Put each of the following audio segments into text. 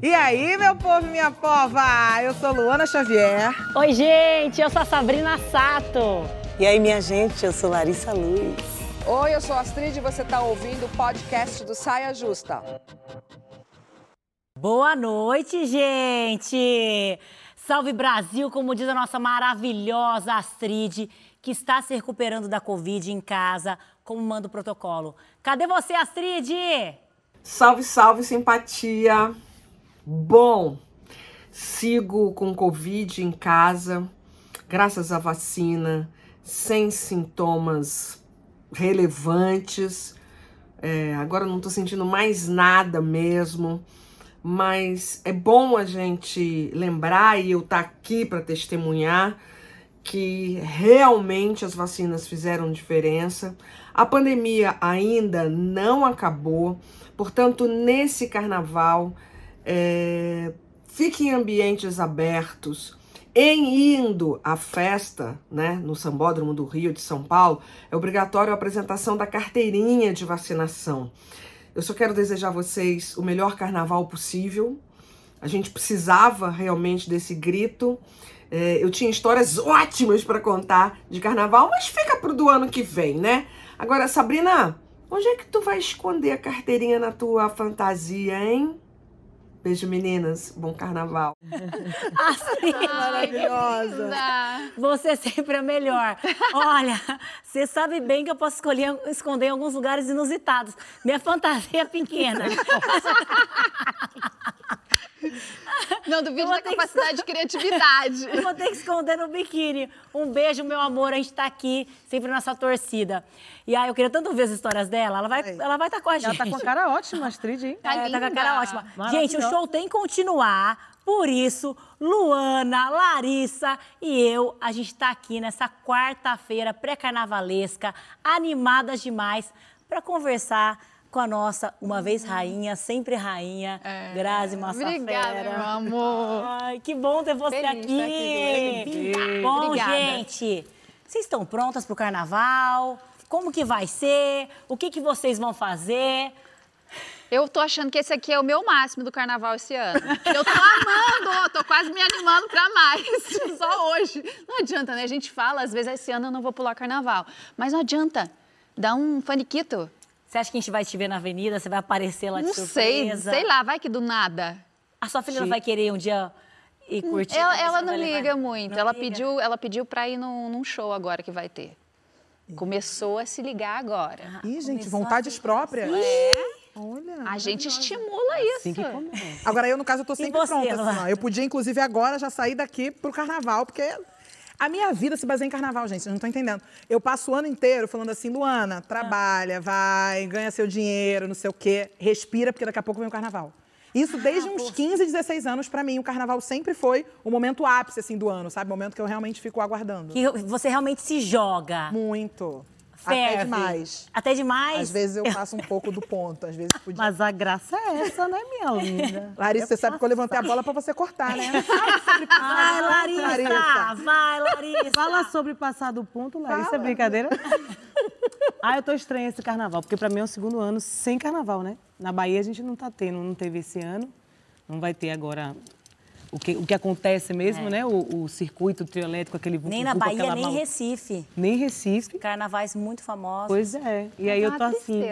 E aí, meu povo e minha pova? Eu sou Luana Xavier. Oi, gente, eu sou a Sabrina Sato. E aí, minha gente, eu sou Larissa Luz. Oi, eu sou a Astrid e você está ouvindo o podcast do Saia Justa. Boa noite, gente! Salve Brasil, como diz a nossa maravilhosa Astrid, que está se recuperando da Covid em casa, como manda o protocolo. Cadê você, Astrid? Salve, salve, simpatia! Bom, sigo com Covid em casa, graças à vacina, sem sintomas relevantes. É, agora não tô sentindo mais nada mesmo, mas é bom a gente lembrar e eu estar tá aqui para testemunhar que realmente as vacinas fizeram diferença. A pandemia ainda não acabou, portanto, nesse carnaval, é, fique em ambientes abertos, em indo à festa, né, no Sambódromo do Rio de São Paulo, é obrigatório a apresentação da carteirinha de vacinação. Eu só quero desejar a vocês o melhor carnaval possível. A gente precisava realmente desse grito. É, eu tinha histórias ótimas para contar de carnaval, mas fica pro do ano que vem, né? Agora, Sabrina, onde é que tu vai esconder a carteirinha na tua fantasia, hein? Beijo, meninas. Bom carnaval. Assim, Maravilhosa. Você sempre é melhor. Olha, você sabe bem que eu posso escolher esconder em alguns lugares inusitados. Minha fantasia é pequena. Não duvide da capacidade de criatividade. Eu vou ter que esconder no biquíni. Um beijo, meu amor. A gente tá aqui, sempre nessa torcida. E aí, eu queria tanto ver as histórias dela. Ela vai estar ela vai tá com a gente. Ela tá com a cara ótima, Astrid, hein? Tá, é, tá com a cara ótima. Gente, o show tem que continuar. Por isso, Luana, Larissa e eu, a gente tá aqui nessa quarta-feira pré-carnavalesca, animadas demais, para conversar com a nossa, uma vez rainha, sempre rainha, Grazi Massafera. Obrigada, meu amor. Ai, que bom ter você Feliz aqui. aqui. Bom, Obrigada. gente, vocês estão prontas para o carnaval? Como que vai ser? O que, que vocês vão fazer? Eu tô achando que esse aqui é o meu máximo do carnaval esse ano. Eu tô amando, tô quase me animando pra mais. Só hoje. Não adianta, né? A gente fala, às vezes, esse ano eu não vou pular carnaval. Mas não adianta. Dá um faniquito. Você acha que a gente vai te ver na avenida? Você vai aparecer lá de Não sei, surpresa? sei lá, vai que do nada. A sua filha não vai querer um dia ir curtir? Ela, ela não vai levar? liga muito. Não ela, liga? pediu, ela pediu pra ir num, num show agora que vai ter. Começou a se ligar agora. Ih, gente, Começou vontades a- próprias. É, Olha. a gente estimula isso. Assim que começa. Agora, eu, no caso, eu tô sempre você, pronta. Assim. Eu podia, inclusive, agora já sair daqui pro carnaval, porque a minha vida se baseia em carnaval, gente. Vocês não estão entendendo. Eu passo o ano inteiro falando assim, Luana, trabalha, vai, ganha seu dinheiro, não sei o quê, respira, porque daqui a pouco vem o carnaval. Isso desde uns 15, 16 anos, pra mim, o carnaval sempre foi o momento ápice, assim, do ano, sabe? O momento que eu realmente fico aguardando. Que você realmente se joga. Muito. Ferve. Até demais. Até demais? Às vezes eu passo um pouco do ponto, às vezes podia. Mas a graça é essa, né, minha linda? Larissa, você sabe que eu levantei a bola pra você cortar, né? Vai, Larissa! Larissa. Vai, Larissa! Fala sobre passar do ponto, Larissa, é brincadeira? ah, eu tô estranha esse carnaval, porque pra mim é o segundo ano sem carnaval, né? Na Bahia a gente não tá tendo, não teve esse ano, não vai ter agora o que, o que acontece mesmo, né? O, o circuito trio elétrico, aquele É. Nem na Bahia, aquela nem Recife. Nem Recife. Carnavais muito famosos. Pois é. E aí É eu uma tô assim,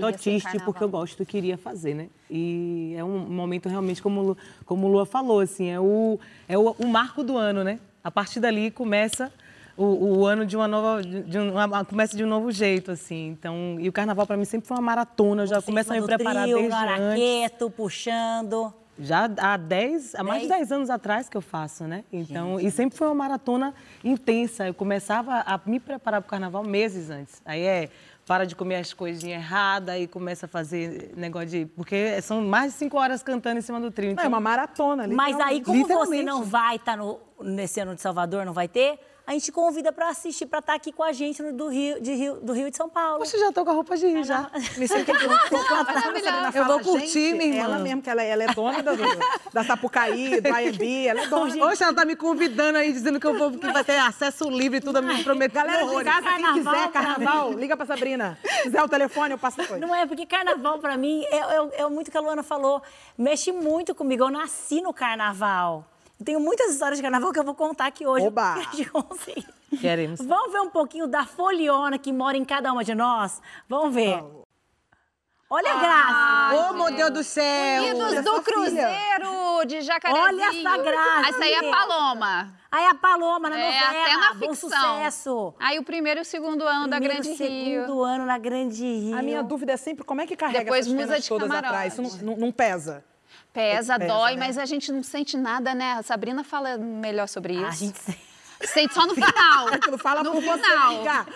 tô triste porque eu gosto, queria fazer, né? E é um momento realmente, como, como o Lua falou, assim, é o, é o, o marco do ano, né? A partir dali começa o, o ano de uma nova, de uma, começa de um novo jeito, assim. Então, e o carnaval para mim sempre foi uma maratona, eu já começo a me preparar trio, desde antes. puxando. Já há 10, há mais de 10 anos atrás que eu faço, né? Então, e sempre foi uma maratona intensa. Eu começava a me preparar para o carnaval meses antes. Aí é para de comer as coisinhas erradas e começa a fazer negócio de. Porque são mais de 5 horas cantando em cima do trio. Não, Então, é uma maratona ali. Mas aí, como você não vai estar no, nesse ano de Salvador, não vai ter? A gente convida pra assistir, pra estar aqui com a gente no, do, Rio, de Rio, do Rio e de São Paulo. Poxa, já tô com a roupa de ir, já. Me sinto Maravilhosa. Eu vou curtir, minha irmã. Ela mesmo, que ela, ela é dona da, da Sapucaí, do AMB, ela é dona. Poxa, ela tá me convidando aí, dizendo que eu vou, que vai ter acesso livre e tudo, me prometendo. Galera de casa, quem Carnaval, quiser carnaval, liga pra Sabrina. Se quiser o telefone, eu passo depois. Não é, porque carnaval pra mim é, é- é muito o que a Luana falou, mexe muito comigo. Eu nasci no carnaval. Eu tenho muitas histórias de carnaval que eu vou contar aqui hoje. Oba! Queremos. Vamos ver um pouquinho da foliona que mora em cada uma de nós? Vamos ver. Olha a Graça. Ô, meu Deus do céu! Unidos do. Cruzeiro de Jacarezinho. Olha essa graça. Essa aí é a Paloma. Aí a Paloma na É, novela. até na Bom ficção. sucesso. Aí o primeiro e o segundo ano da Primeiro, Grande Rio. segundo ano na Grande Rio. A minha dúvida é sempre como é que carrega Depois essas penas de todas camarote. atrás? Isso não, não- não pesa? Pesa, Pesa, dói, né? mas a gente não sente nada, né? A Sabrina fala melhor sobre isso. A gente... Sente só no final. Aquilo fala no você, final. amiga.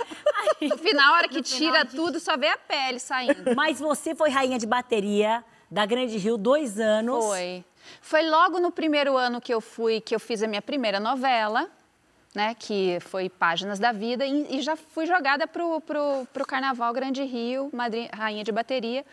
No final, a hora que tira gente- tudo, só vê a pele saindo. Mas você foi rainha de bateria da Grande Rio dois anos. Foi. Foi logo no primeiro ano que eu fui, que eu fiz a minha primeira novela, né? Que foi Páginas da Vida, e, e já fui jogada pro, pro, pro Carnaval Grande Rio, madri- rainha de bateria.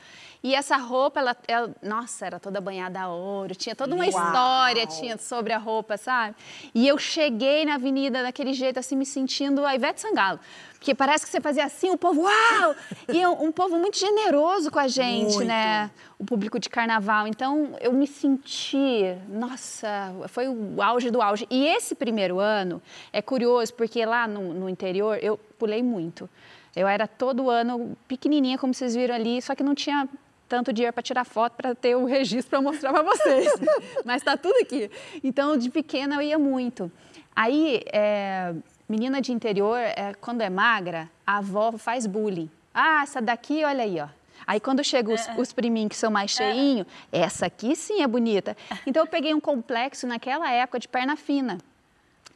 E essa roupa, ela, ela- nossa, era toda banhada a ouro, tinha toda uma história tinha sobre a roupa, sabe? E eu cheguei na avenida daquele jeito, assim, me sentindo a Ivete Sangalo. Porque parece que você fazia assim, o povo, uau! E um, povo muito generoso com a gente, né? O público de carnaval. Então, eu me senti, nossa, foi o auge do auge. E esse primeiro ano é curioso, porque lá no, no interior eu pulei muito. Eu era todo ano pequenininha, como vocês viram ali, só que não tinha tanto dinheiro para tirar foto, para ter o registro para mostrar para vocês. Mas está tudo aqui. Então, de pequena eu ia muito. Aí, é, menina de interior, é, quando é magra, a avó faz bullying. Ah, essa daqui, olha aí, ó. Aí quando chegam os, os priminhos que são mais cheinhos, essa aqui sim é bonita. Então eu peguei um complexo naquela época de perna fina.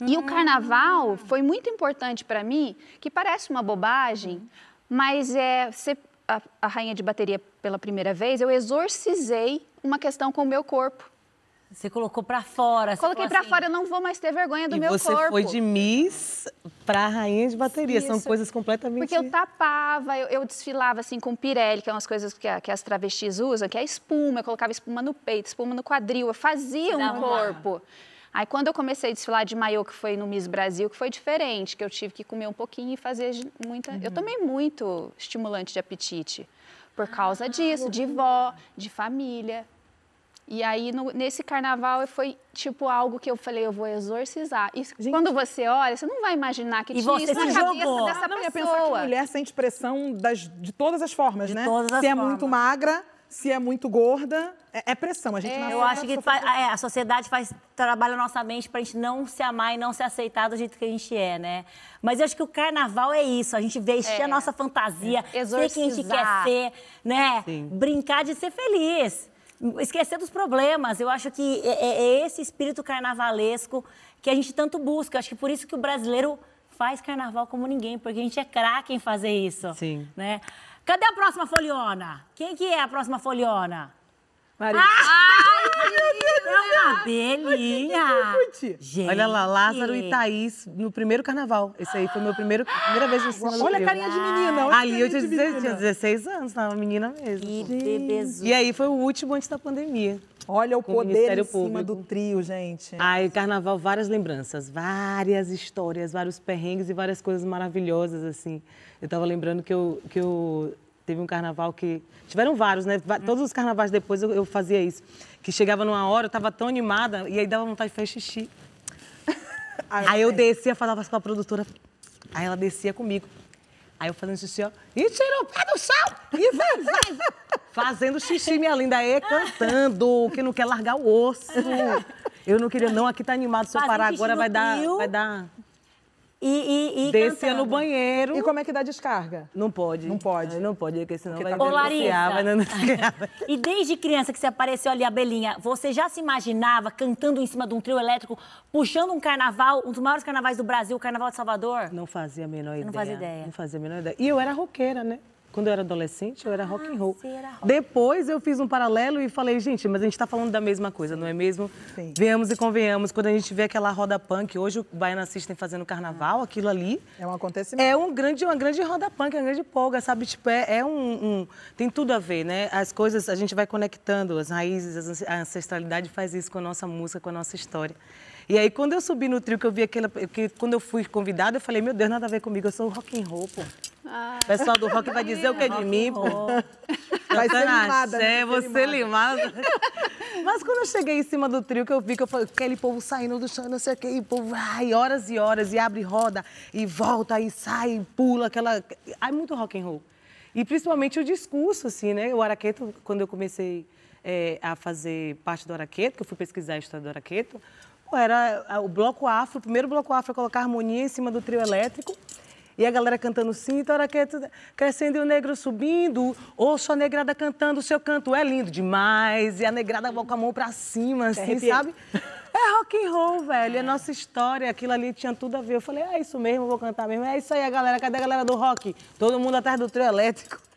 E o carnaval foi muito importante para mim, que parece uma bobagem, mas é ser a, a rainha de bateria pela primeira vez, eu exorcizei uma questão com o meu corpo. Você colocou pra fora. você Coloquei para assim, fora, eu não vou mais ter vergonha do E meu você corpo. foi de Miss pra rainha de bateria. São Isso. coisas completamente... Porque eu tapava, eu, eu desfilava assim com pirelli, que é umas coisas que, a- que as travestis usam, que é espuma. Eu colocava espuma no peito, espuma no quadril, eu fazia um uma- corpo. Aí quando eu comecei a desfilar de maiô, que foi no Miss Brasil, que foi diferente, que eu tive que comer um pouquinho e fazer muita. Eu tomei muito estimulante de apetite por causa disso, de vó, de família. E aí, no- nesse carnaval, foi tipo algo que eu falei, eu vou exorcizar. E quando você olha, você não vai imaginar que E tinha isso na se cabeça jogou. dessa não, ia pessoa. pensar que mulher sente pressão das, de todas as formas, De né? todas as se é formas. muito magra, se é muito gorda, é, é pressão. A gente nasceu Eu acho que sofrer fa- é, a sociedade faz trabalha nossa mente pra gente não se amar e não se aceitar do jeito que a gente é, né? Mas eu acho que o carnaval é isso, a gente vestir É. a nossa fantasia, ser quem a gente quer ser, né? Sim. Brincar de ser feliz. Esquecer dos problemas. Eu acho que é, é- é esse espírito carnavalesco que a gente tanto busca. Eu acho que por isso que o brasileiro faz carnaval como ninguém, porque a gente é craque em fazer isso. Sim. Né? Cadê a próxima foliona? Quem que é a próxima foliona? Maria. É uma abelhinha. Gente. Olha lá, Lázaro e Thaís no primeiro carnaval. Esse aí foi meu primeiro, primeira vez cima do Olha a carinha de menina. Olha Ali eu tinha de 16, menina. tinha 16 anos, tava menina mesmo. Que bebezu. E aí foi o último antes da pandemia. Olha o poder em cima Público. do trio, gente. Aí, carnaval, várias lembranças, várias histórias, vários perrengues e várias coisas maravilhosas, assim. Eu tava lembrando que eu, que eu teve um carnaval que... Tiveram vários, né? Todos os carnavais depois eu, eu fazia isso. Que chegava numa hora, eu tava tão animada, e aí dava vontade de fazer xixi. Aí eu descia, falava com a produtora, aí ela descia comigo. Aí eu fazendo xixi, ó, e tira o pé do chão, e vai, vai, vai. Fazendo xixi, minha linda, aí cantando, que não quer largar o osso. Eu não queria, não, aqui tá animado, se eu parar agora vai dar, vai dar... E, e, e Descia cantando. no banheiro. E como é que dá descarga? Não pode. Não pode. Aí Não pode, porque senão Porque vai tá denunciar, vai Larissa. denunciar. E desde criança que você apareceu ali, a Belinha, você já se imaginava cantando em cima de um trio elétrico, puxando um carnaval, um dos maiores carnavais do Brasil, o Carnaval de Salvador? Não fazia a menor ideia. não fazia ideia. Não fazia a menor ideia. E eu era roqueira, né? Quando eu era adolescente, eu era rock and roll. você era rock. Depois eu fiz um paralelo e falei, gente, mas a gente está falando da mesma coisa, não é mesmo? Sim. Venhamos e convenhamos, quando a gente vê aquela roda punk, hoje o Baiana System fazendo carnaval, aquilo ali É um acontecimento. é um grande, uma grande roda punk, uma grande polga, sabe? Tipo, é, é um, um- Tem tudo a ver, né? As coisas, a gente vai conectando, as raízes, a ancestralidade faz isso com a nossa música, com a nossa história. E aí, quando eu subi no trio, que eu vi aquela. Que, quando eu fui convidada, eu falei, meu Deus, nada a ver comigo, eu sou rock and roll, pô. O pessoal do rock vai dizer o que é de mim, pô. Vai ser limada, ser você limada. Mas quando eu cheguei em cima do trio, que eu vi que eu falei, aquele povo saindo do chão, não sei o quê, e povo, ai, horas e horas, e abre roda, e volta, e sai, e pula, aquela... Ai, muito rock and roll. E principalmente o discurso, assim, né? O Araqueto, quando eu comecei eh, a fazer parte do Araqueto, que eu fui pesquisar a história do Araqueto, era o bloco afro, o primeiro bloco afro a colocar harmonia em cima do trio elétrico, e a galera cantando cinto, araqueto crescendo e o negro subindo. Ouço a negrada cantando, o seu canto é lindo demais. E a negrada com a mão pra cima, assim, sabe? É rock and roll, velho. É nossa história. Aquilo ali tinha tudo a ver. Eu falei, é isso mesmo, vou cantar mesmo. É isso aí, a galera. Cadê a galera do rock? Todo mundo atrás do trio elétrico.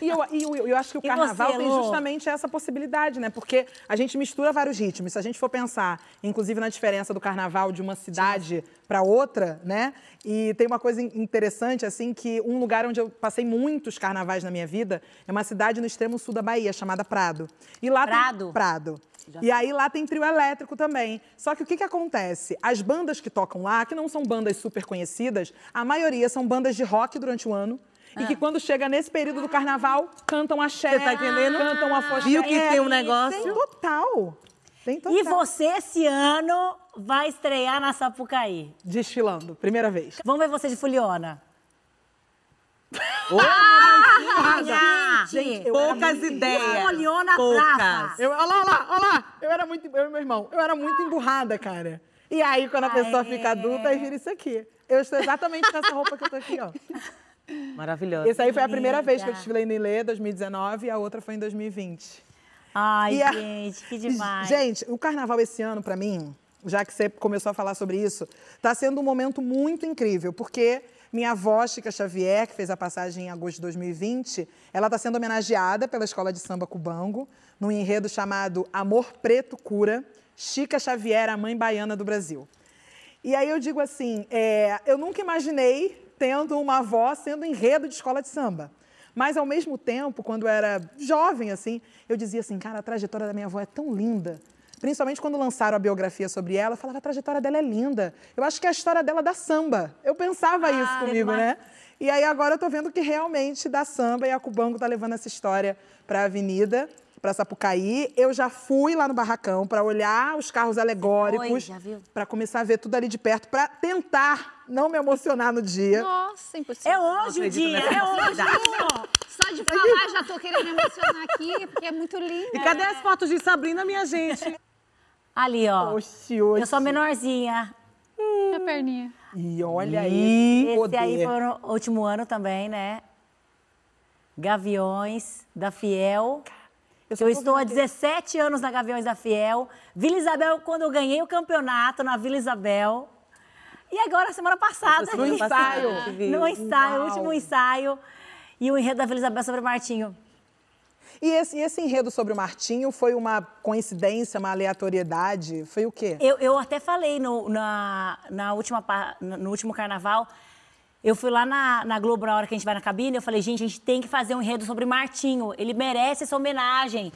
E eu, e eu, eu acho que o carnaval você, tem justamente essa possibilidade, né? Porque a gente mistura vários ritmos. Se a gente for pensar, inclusive, na diferença do carnaval de uma cidade para outra, né? E tem uma coisa in- interessante, assim, que um lugar onde eu passei muitos carnavais na minha vida é uma cidade no extremo sul da Bahia, chamada Prado. E lá tem- Prado? Prado. E aí lá tem trio elétrico também. Só que o que, que acontece? As bandas que tocam lá, que não são bandas super conhecidas, a maioria são bandas de rock durante o ano. E que quando chega nesse período do carnaval, cantam axé, Você tá entendendo? cantam afoxé. Viu que tem um negócio? Tem total. Tem total. E você, esse ano, vai estrear na Sapucaí. Desfilando, primeira vez. Vamos ver você de Fuliona. Ah, Gente, poucas ideias. Fuliona poucas. Eu, olha lá, olha lá, olha lá. Eu era muito, eu e meu irmão, eu era muito emburrada, cara. E aí, quando a pessoa Ah, fica é. adulta, aí vira isso aqui. Eu estou exatamente com essa roupa que eu tô aqui, ó. Maravilhosa. Esse aí foi a primeira vez que eu desfilei no Ilê, 2019, e a outra foi em 2020. Ai, E a- gente, que demais. Gente, o carnaval esse ano, pra mim, já que você começou a falar sobre isso, tá sendo um momento muito incrível, porque minha avó, Chica Xavier, que fez a passagem em agosto de 2020, ela está sendo homenageada pela Escola de Samba Cubango, num enredo chamado Amor Preto Cura, Chica Xavier, a mãe baiana do Brasil. E aí eu digo assim, é, eu nunca imaginei tendo uma avó sendo enredo de escola de samba. Mas, ao mesmo tempo, quando eu era jovem, assim, eu dizia assim, cara, a trajetória da minha avó é tão linda. Principalmente quando lançaram a biografia sobre ela, eu falava, a trajetória dela é linda. Eu acho que é a história dela dá samba. Eu pensava isso comigo, demais. né? E aí agora eu tô vendo que realmente dá samba e a Cubango tá levando essa história para a avenida, para Sapucaí. Eu já fui lá no barracão para olhar os carros alegóricos, para começar a ver tudo ali de perto, para tentar não me emocionar no dia. Nossa, impossível. É hoje o dia, é hoje. Só de falar já tô querendo me emocionar aqui, porque é muito lindo. E cadê as fotos de Sabrina, minha gente? Ali, ó. Oxi, oxi. Eu sou menorzinha. A perninha. E olha aí. Esse poder. aí foi no último ano também, né? Gaviões da Fiel. Eu eu estou há vendo aqui. 17 anos na Gaviões da Fiel. Vila Isabel, quando eu ganhei o campeonato na Vila Isabel. E agora, semana passada. No ensaio. No ensaio, Uau. último ensaio. E o enredo da Vila Isabel sobre o Martinho. E esse, e esse enredo sobre o Martinho foi uma coincidência, uma aleatoriedade? Foi o quê? Eu, eu até falei no, na, na última, no último carnaval. Eu fui lá na, na Globo na hora que a gente vai na cabine. Eu falei, gente, a gente tem que fazer um enredo sobre Martinho. Ele merece essa homenagem.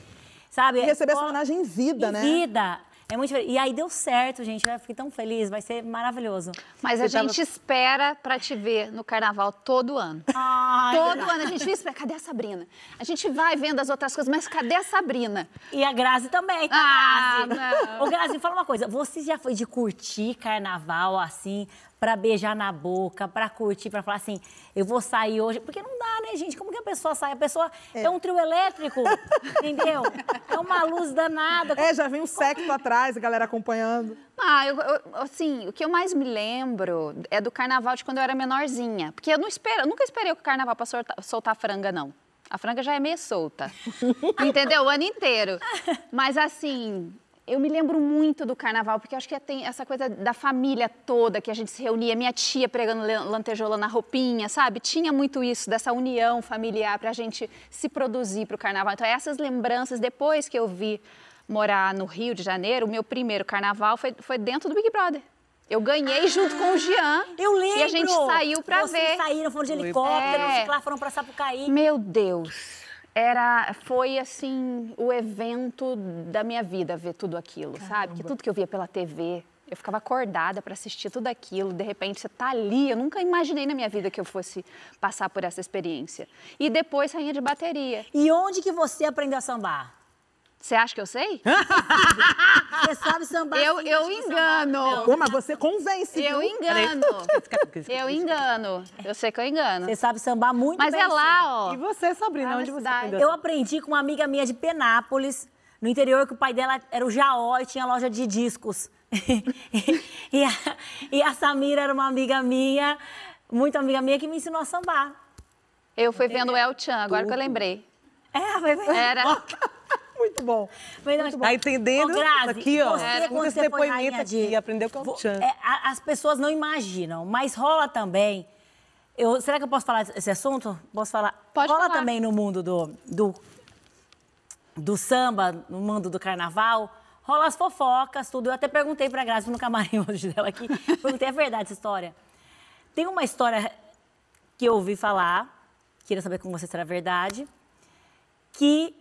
Sabe? E receber essa homenagem em vida, em né? vida. É muito diferente. E aí deu certo, gente. Eu fiquei tão feliz. Vai ser maravilhoso. Mas a Você tava- gente espera pra te ver no carnaval todo ano. Ai, todo ano a gente espera. Cadê a Sabrina? A gente vai vendo as outras coisas, mas cadê a Sabrina? E a Grazi também, tá, Ah, Grazi? não. Ô, Grazi, fala uma coisa. Você já foi de curtir carnaval, assim, pra beijar na boca, pra curtir, pra falar assim, eu vou sair hoje? Porque não dá, né, gente? Como que a pessoa sai? A pessoa é, um trio elétrico, entendeu? É uma luz danada. É, já vem um secto atrás, a galera acompanhando. Ah, eu, eu- assim, o que eu mais me lembro é do carnaval de quando eu era menorzinha. Porque eu não espero, eu nunca esperei o carnaval pra soltar, soltar franga, não. A franga já é meio solta. entendeu? O ano inteiro. Mas assim, eu me lembro muito do carnaval, porque eu acho que tem essa coisa da família toda, que a gente se reunia, minha tia pregando lantejola na roupinha, sabe? Tinha muito isso, dessa união familiar pra gente se produzir pro carnaval. Então, essas lembranças, depois que eu vi morar no Rio de Janeiro, o meu primeiro carnaval foi, foi dentro do Big Brother. Eu ganhei junto com o Jean. Eu lembro! E a gente saiu pra Vocês ver. saíram, foram de helicóptero, É. lá foram pra Sapucaí. Meu Deus. Era, foi assim, o evento da minha vida ver tudo aquilo, sabe? Que tudo que eu via pela TV, eu ficava acordada para assistir tudo aquilo. De repente você tá ali, eu nunca imaginei na minha vida que eu fosse passar por essa experiência. E depois rainha de bateria. E onde que você aprendeu a sambar? Você acha que eu sei? Você sabe sambar? Eu, eu sambar. engano. Pô, mas você convence, Eu viu? engano. Eu engano. Eu sei que eu engano. Você sabe sambar muito Mas bem. é sim. lá, ó. E você, Sabrina, onde você aprendeu? Eu aprendi com uma amiga minha de Penápolis, no interior, que o pai dela era o Jaó e tinha loja de discos. e, a, e a Samira era uma amiga minha, muito amiga minha, que me ensinou a sambar. Eu fui vendo o El Chan, agora que eu lembrei. É, foi foi- Era. Muito bom. foi- não, Tá entendendo? Ô, Grazi, aqui, ó. você, Escuta quando esse você foi rainha depoimento de- aqui, aprendeu com o Chan. é, as pessoas não imaginam, mas rola também. Eu, será que eu posso falar esse assunto? Posso falar? Pode rola falar. também no mundo do, do, do samba, no mundo do carnaval. Rola as fofocas, tudo. Eu até perguntei pra Grazi no camarim hoje dela aqui. Perguntei, é verdade essa história? Tem uma história que eu ouvi falar, queria saber com você se era verdade, que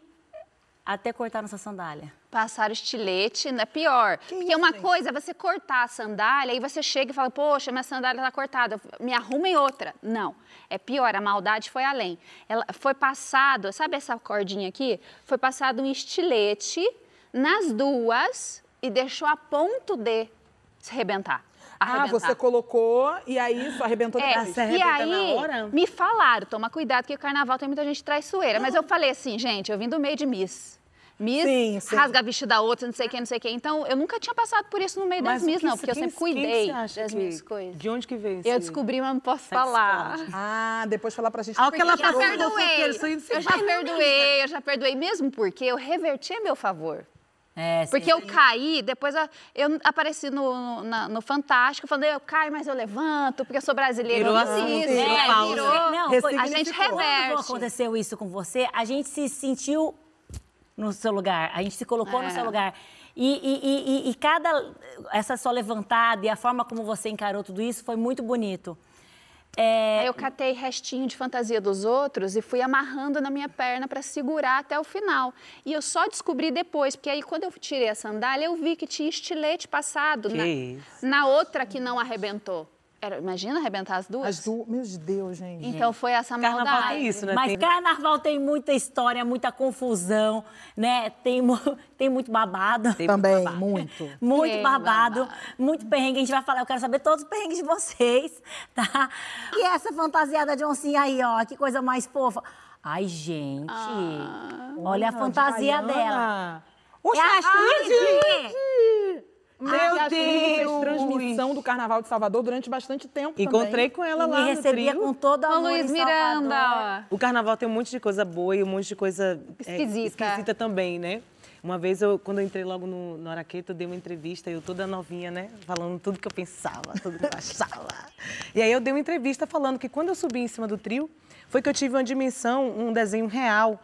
até cortaram essa sandália. Passaram estilete, não é pior. Porque uma coisa é você cortar a sandália e você chega e fala, poxa, minha sandália tá cortada, me arrumem outra. Não, é pior, a maldade foi além. Ela foi passado, sabe essa cordinha aqui? Foi passado um estilete nas duas e deixou a ponto de se arrebentar. Ah, arrebentar. você colocou e aí isso arrebentou É, depois. E aí, na hora? me falaram, toma cuidado que o carnaval tem muita gente traiçoeira. Mas eu falei assim, gente, eu vim do meio de Miss. Miss Sim, sim. rasga vestido da outra, não sei quem, não sei quem. Então, eu nunca tinha passado por isso no meio das Miss, não, porque eu sempre cuidei das que- minhas coisas. De onde que veio isso? Eu descobri, mas não posso falar. Ah, depois falar pra gente. Ah, o que ela Eu já passou no perdoei. se Eu já perdoei, eu já perdoei, mesmo porque eu reverti a meu favor. É, sim. Porque eu caí, depois a- eu apareci no, no, na- no Fantástico, falando, eu caio, mas eu levanto, porque eu sou brasileira. Virou eu isso, virou é, virou. Não, foi- a gente Quando reverte. aconteceu isso com você, a gente se sentiu no seu lugar, a gente se colocou no É. seu lugar. E, e- e- e- cada, essa sua levantada e a forma como você encarou tudo isso foi muito bonito. É, Aí eu catei restinho de fantasia dos outros e fui amarrando na minha perna para segurar até o final. E eu só descobri depois, porque aí quando eu tirei a sandália, eu vi que tinha estilete passado na, na outra que não arrebentou. Era, imagina arrebentar as duas? As duas. Meu Deus, gente. Então foi essa Carnaval maldade. tem isso, né? Mas Tem- carnaval tem muita história, muita confusão, né? Tem, tem muito babado. Também, muito. Muito Tem babado, babado. muito perrengue. A gente vai falar, eu quero saber todos os perrengues de vocês, tá? E essa fantasiada de oncinha aí, ó, que coisa mais fofa. Ai, gente, olha a fantasia dela. Oxe, É a Astrid! Meu Meu Deus! transmissão do Carnaval de Salvador durante bastante tempo Encontrei também. com ela E lá me no recebia trio. com Ô, amor Luiz. Miranda. O carnaval tem um monte de coisa boa e um monte de coisa é, Esquisita. esquisita também, né? Uma vez, eu, quando eu entrei logo no, no Araqueta, eu dei uma entrevista, eu toda novinha, né? Falando tudo que eu pensava, tudo que eu achava. E aí eu dei uma entrevista falando que quando eu subi em cima do trio, foi que eu tive uma dimensão, um desenho real,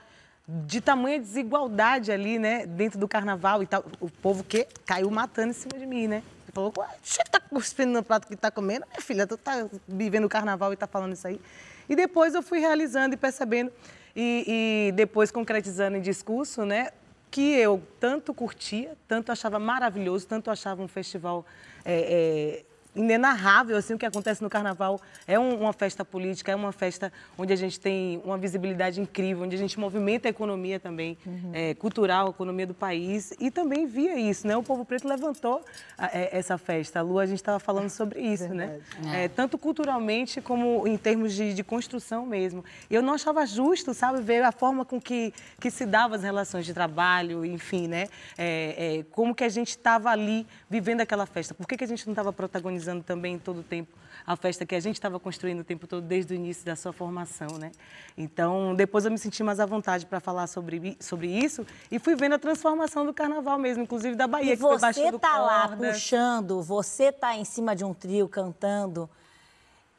de tamanha desigualdade ali, né? Dentro do carnaval e tal. O povo que caiu matando em cima de mim, né? Ele falou, "Ué, você tá cuspindo no prato que tá comendo? Minha filha, tu tá vivendo o carnaval e tá falando isso aí. E depois eu fui realizando e percebendo, e, e depois concretizando em discurso, né? Que eu tanto curtia, tanto achava maravilhoso, tanto achava um festival é, é, inenarrável, assim, o que acontece no Carnaval. É um- uma festa política, é uma festa onde a gente tem uma visibilidade incrível, onde a gente movimenta a economia também, é, cultural, a economia do país. E também via isso, né? O Povo Preto levantou a- é, essa festa. A Lu, a gente estava falando sobre isso, né? É, tanto culturalmente como em termos de, de construção mesmo. Eu não achava justo, sabe, ver a forma com que, que se davam as relações de trabalho, enfim, né? É, é, como que a gente estava ali vivendo aquela festa. Por que, que a gente não estava protagonizando organizando também todo o tempo a festa que a gente estava construindo o tempo todo desde o início da sua formação, né? Então, depois eu me senti mais à vontade para falar sobre, sobre isso e fui vendo a transformação do carnaval mesmo, inclusive da Bahia, E que foi você baixando tá lá puxando, você tá em cima de um trio cantando.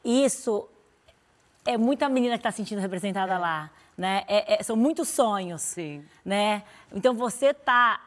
Isso é muita menina que está sentindo representada lá, né? É- é- são muitos sonhos, Sim. né? Então você tá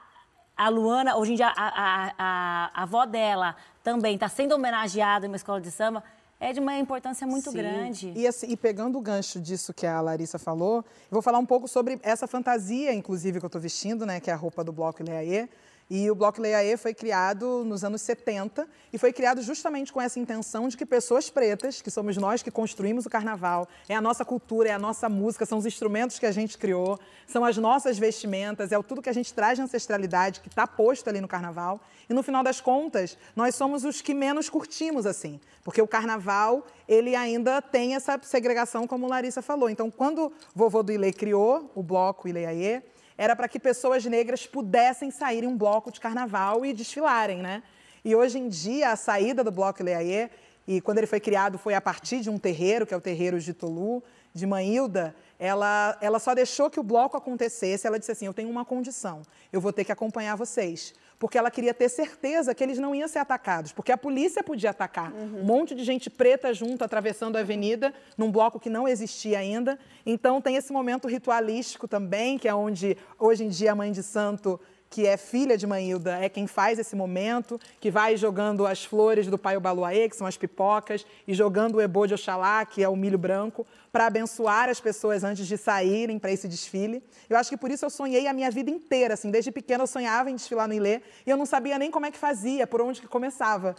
a Luana, hoje em dia a, a, a- a avó dela também está sendo homenageada em uma escola de samba, é de uma importância muito Sim. grande. E, assim, e pegando o gancho disso que a Larissa falou, eu vou falar um pouco sobre essa fantasia, inclusive, que eu estou vestindo, né? Que é a roupa do Bloco Leaê. E o Bloco Leaê foi criado nos anos 70 e foi criado justamente com essa intenção de que pessoas pretas, que somos nós que construímos o carnaval, é a nossa cultura, é a nossa música, são os instrumentos que a gente criou, são as nossas vestimentas, é tudo que a gente traz de ancestralidade que está posto ali no carnaval. E no final das contas, nós somos os que menos curtimos assim, porque o carnaval ele ainda tem essa segregação, como Larissa falou. Então, quando o vovô do Ilê criou o bloco Ileaê, era para que pessoas negras pudessem sair em um bloco de carnaval e desfilarem, né? E hoje em dia, a saída do bloco Ileaê, e quando ele foi criado foi a partir de um terreiro, que é o terreiro de Tolu, de Manhilda, ela, ela só deixou que o bloco acontecesse. Ela disse assim: Eu tenho uma condição, eu vou ter que acompanhar vocês. Porque ela queria ter certeza que eles não iam ser atacados, porque a polícia podia atacar. Um monte de gente preta junto, atravessando a avenida, num bloco que não existia ainda. Então tem esse momento ritualístico também, que é onde hoje em dia a mãe de santo que é filha de Manhilda, é quem faz esse momento, que vai jogando as flores do pai Obaluaê, que são as pipocas, e jogando o ebô de Oxalá, que é o milho branco, para abençoar as pessoas antes de saírem para esse desfile. Eu acho que por isso eu sonhei a minha vida inteira, assim, desde pequena eu sonhava em desfilar no Ilê, e eu não sabia nem como é que fazia, por onde que começava.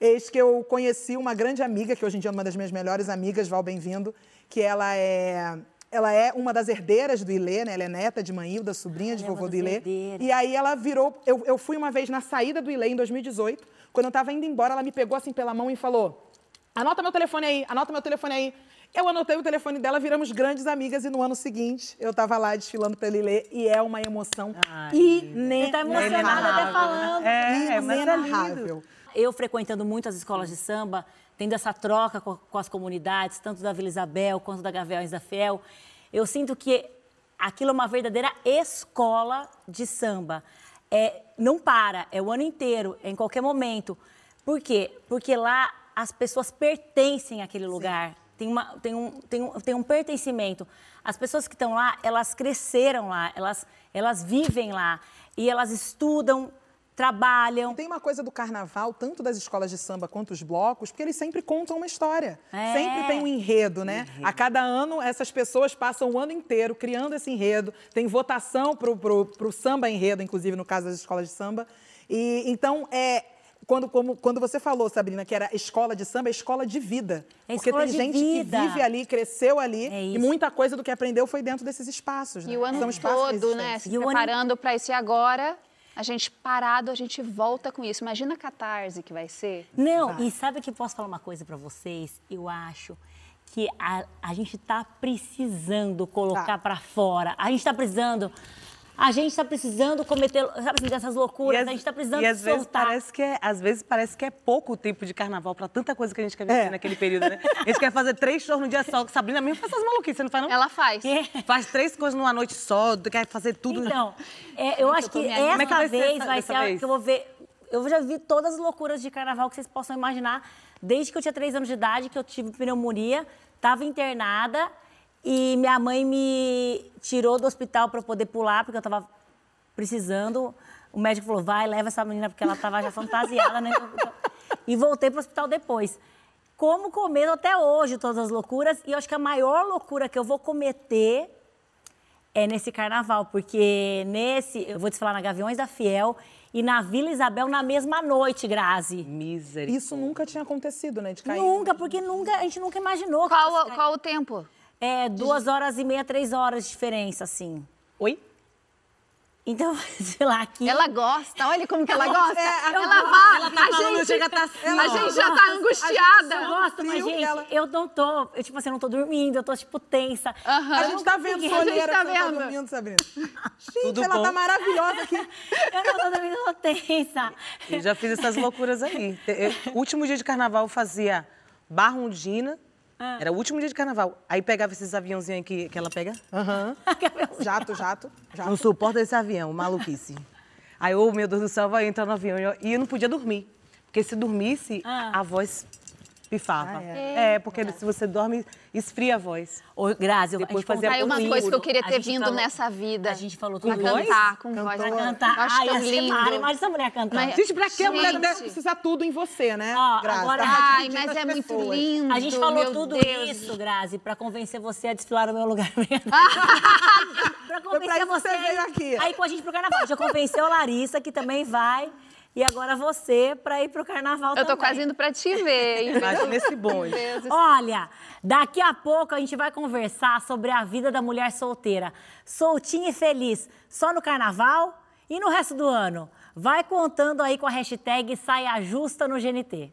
Eis que eu conheci uma grande amiga, que hoje em dia é uma das minhas melhores amigas, Val Bem-vindo, que ela é ela é uma das herdeiras do Ilê, né? Ela é neta de Manhilda, sobrinha de é vovô do Ilê. E aí ela virou. Eu, eu fui uma vez na saída do Ilê em 2018. Quando eu estava indo embora, ela me pegou assim pela mão e falou: Anota meu telefone aí, anota meu telefone aí. Eu anotei o telefone dela, viramos grandes amigas e no ano seguinte eu estava lá desfilando pelo Ilê e é uma emoção Você tá emocionada até inenarrável. falando. É, mas é lindo. inenarrável. Eu frequentando muito as escolas de samba, tendo essa troca com, com as comunidades, tanto da Vila Isabel quanto da Gaviões da Fiel, eu sinto que aquilo é uma verdadeira escola de samba. É, não para, é o ano inteiro, é em qualquer momento. Por quê? Porque lá as pessoas pertencem àquele lugar. Tem, uma, tem, um, tem, um, tem um pertencimento. As pessoas que estão lá, elas cresceram lá, elas, elas vivem lá e elas estudam, trabalham. Tem uma coisa do carnaval, tanto das escolas de samba quanto os blocos, porque eles sempre contam uma história. É. Sempre tem um enredo, né? A cada ano, essas pessoas passam o ano inteiro criando esse enredo. Tem votação pro, pro, pro samba enredo, inclusive, no caso das escolas de samba. E então, é. Quando, como, quando você falou, Sabrina, que era escola de samba, é escola de vida. É porque tem de gente vida. que vive ali, cresceu ali, É e muita coisa do que aprendeu foi dentro desses espaços. E né? o ano São todo, né? Se E o ano- preparando para isso. E agora, a gente parado, a gente volta com isso. Imagina a catarse que vai ser. Não, e sabe que posso falar uma coisa pra vocês? Eu acho que a, a gente tá precisando colocar Tá. pra fora. A gente tá precisando. A gente tá precisando cometer, sabe assim, dessas loucuras. às- a gente tá precisando e às vezes soltar. parece que é, às vezes parece que é pouco tempo de carnaval para tanta coisa que a gente quer viver É. naquele período, né? A gente quer fazer três shows no dia só. Sabrina mesmo faz essas maluquices, você não faz não? Ela faz. É. Faz três coisas numa noite só, quer fazer tudo. Então, é, eu acho que essa é que vai vez essa- vai ser a vez? que eu vou ver. Eu já vi todas as loucuras de carnaval que vocês possam imaginar. Desde que eu tinha três anos de idade, que eu tive pneumonia, estava internada e minha mãe me tirou do hospital para eu poder pular, porque eu estava precisando. O médico falou: vai, leva essa menina, porque ela estava já fantasiada, né? E voltei para o hospital depois. Como cometo até hoje todas as loucuras, e eu acho que a maior loucura que eu vou cometer é nesse carnaval, porque nesse, eu vou te falar na Gaviões da Fiel e na Vila Isabel na mesma noite, Grazi. Misericórdia. Isso nunca tinha acontecido, né? De cair. Nunca, porque nunca, a gente nunca imaginou. que Qual, qual o tempo? É duas horas e meia, três horas de diferença, assim. Oi? Então, sei lá, aqui. Ela gosta, olha como que ela gosta. É, ela ela- vai, ela tá a falando, gente, chega a tá assim, a gente já tá angustiada. Eu gosto, mas, gente, ela- eu não tô. Eu, tipo assim, eu não tô dormindo, eu tô, tipo, tensa. Aham. A gente tá vendo A gente tá que você tá vendo. dormindo, Sabrina. Gente, Tudo ela bom? tá maravilhosa aqui. Eu não tô dormindo, eu tô tensa. Eu já fiz essas loucuras aí. Eu- último dia de carnaval eu fazia Barrondina. Era o último dia de carnaval. Aí pegava esses aviãozinhos aí que, que ela pega. Aham. Jato, jato, Não jato. suporta esse avião, maluquice. Aí, ô, meu Deus do céu, vai entrar no avião. E eu- E eu não podia dormir. Porque se dormisse, Ah. a voz pifava. Ah, é, porque se você dorme, esfria a voz. Ô, Grazi, eu Depois a Aí uma coisa que eu queria A ter vindo falou- nessa vida. A gente falou pra tudo voz? cantar, com voz. Cantora. Pra cantar. Eu acho Ai, tão lindo. mara. Imagina essa mulher cantando. Mas- Gente, pra que a mulher deve precisar tudo em você, né? Ó, Grazi? agora- Tá Ai, mas as é muito lindo. A gente falou tudo Deus. isso, Grazi, pra convencer você a desfilar no meu lugar. pra convencer você. Aí com a gente pro carnaval. Já convenceu a Larissa, que também vai. E agora você pra ir pro carnaval Eu tô também. quase indo pra te ver. hein? Imagina esse bonde. Olha, daqui a pouco a gente vai conversar sobre a vida da mulher solteira. Soltinha e feliz, só no carnaval e no resto do ano. Vai contando aí com a hashtag Saia Justa no GNT.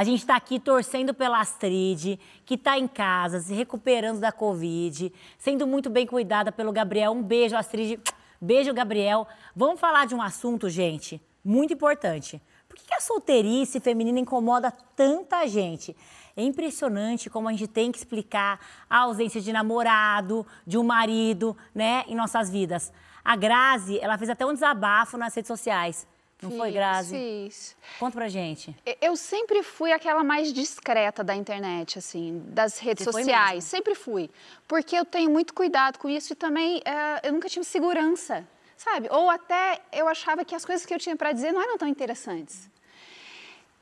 A gente está aqui torcendo pela Astrid, que está em casa, se recuperando da Covid, sendo muito bem cuidada pelo Gabriel. Um beijo, Astrid. Beijo, Gabriel. Vamos falar de um assunto, gente, muito importante. Por que a solteirice feminina incomoda tanta gente? É impressionante como a gente tem que explicar a ausência de namorado, de um marido, né, em nossas vidas. A Grazi, ela fez até um desabafo nas redes sociais. Não foi, Fiz, Grazi? Fiz. Conta pra gente. Eu sempre fui aquela mais discreta da internet, assim, das redes Você foi sociais. Sempre fui. Porque eu tenho muito cuidado com isso e também eh, eu nunca tive segurança, sabe? Ou até eu achava que as coisas que eu tinha para dizer não eram tão interessantes.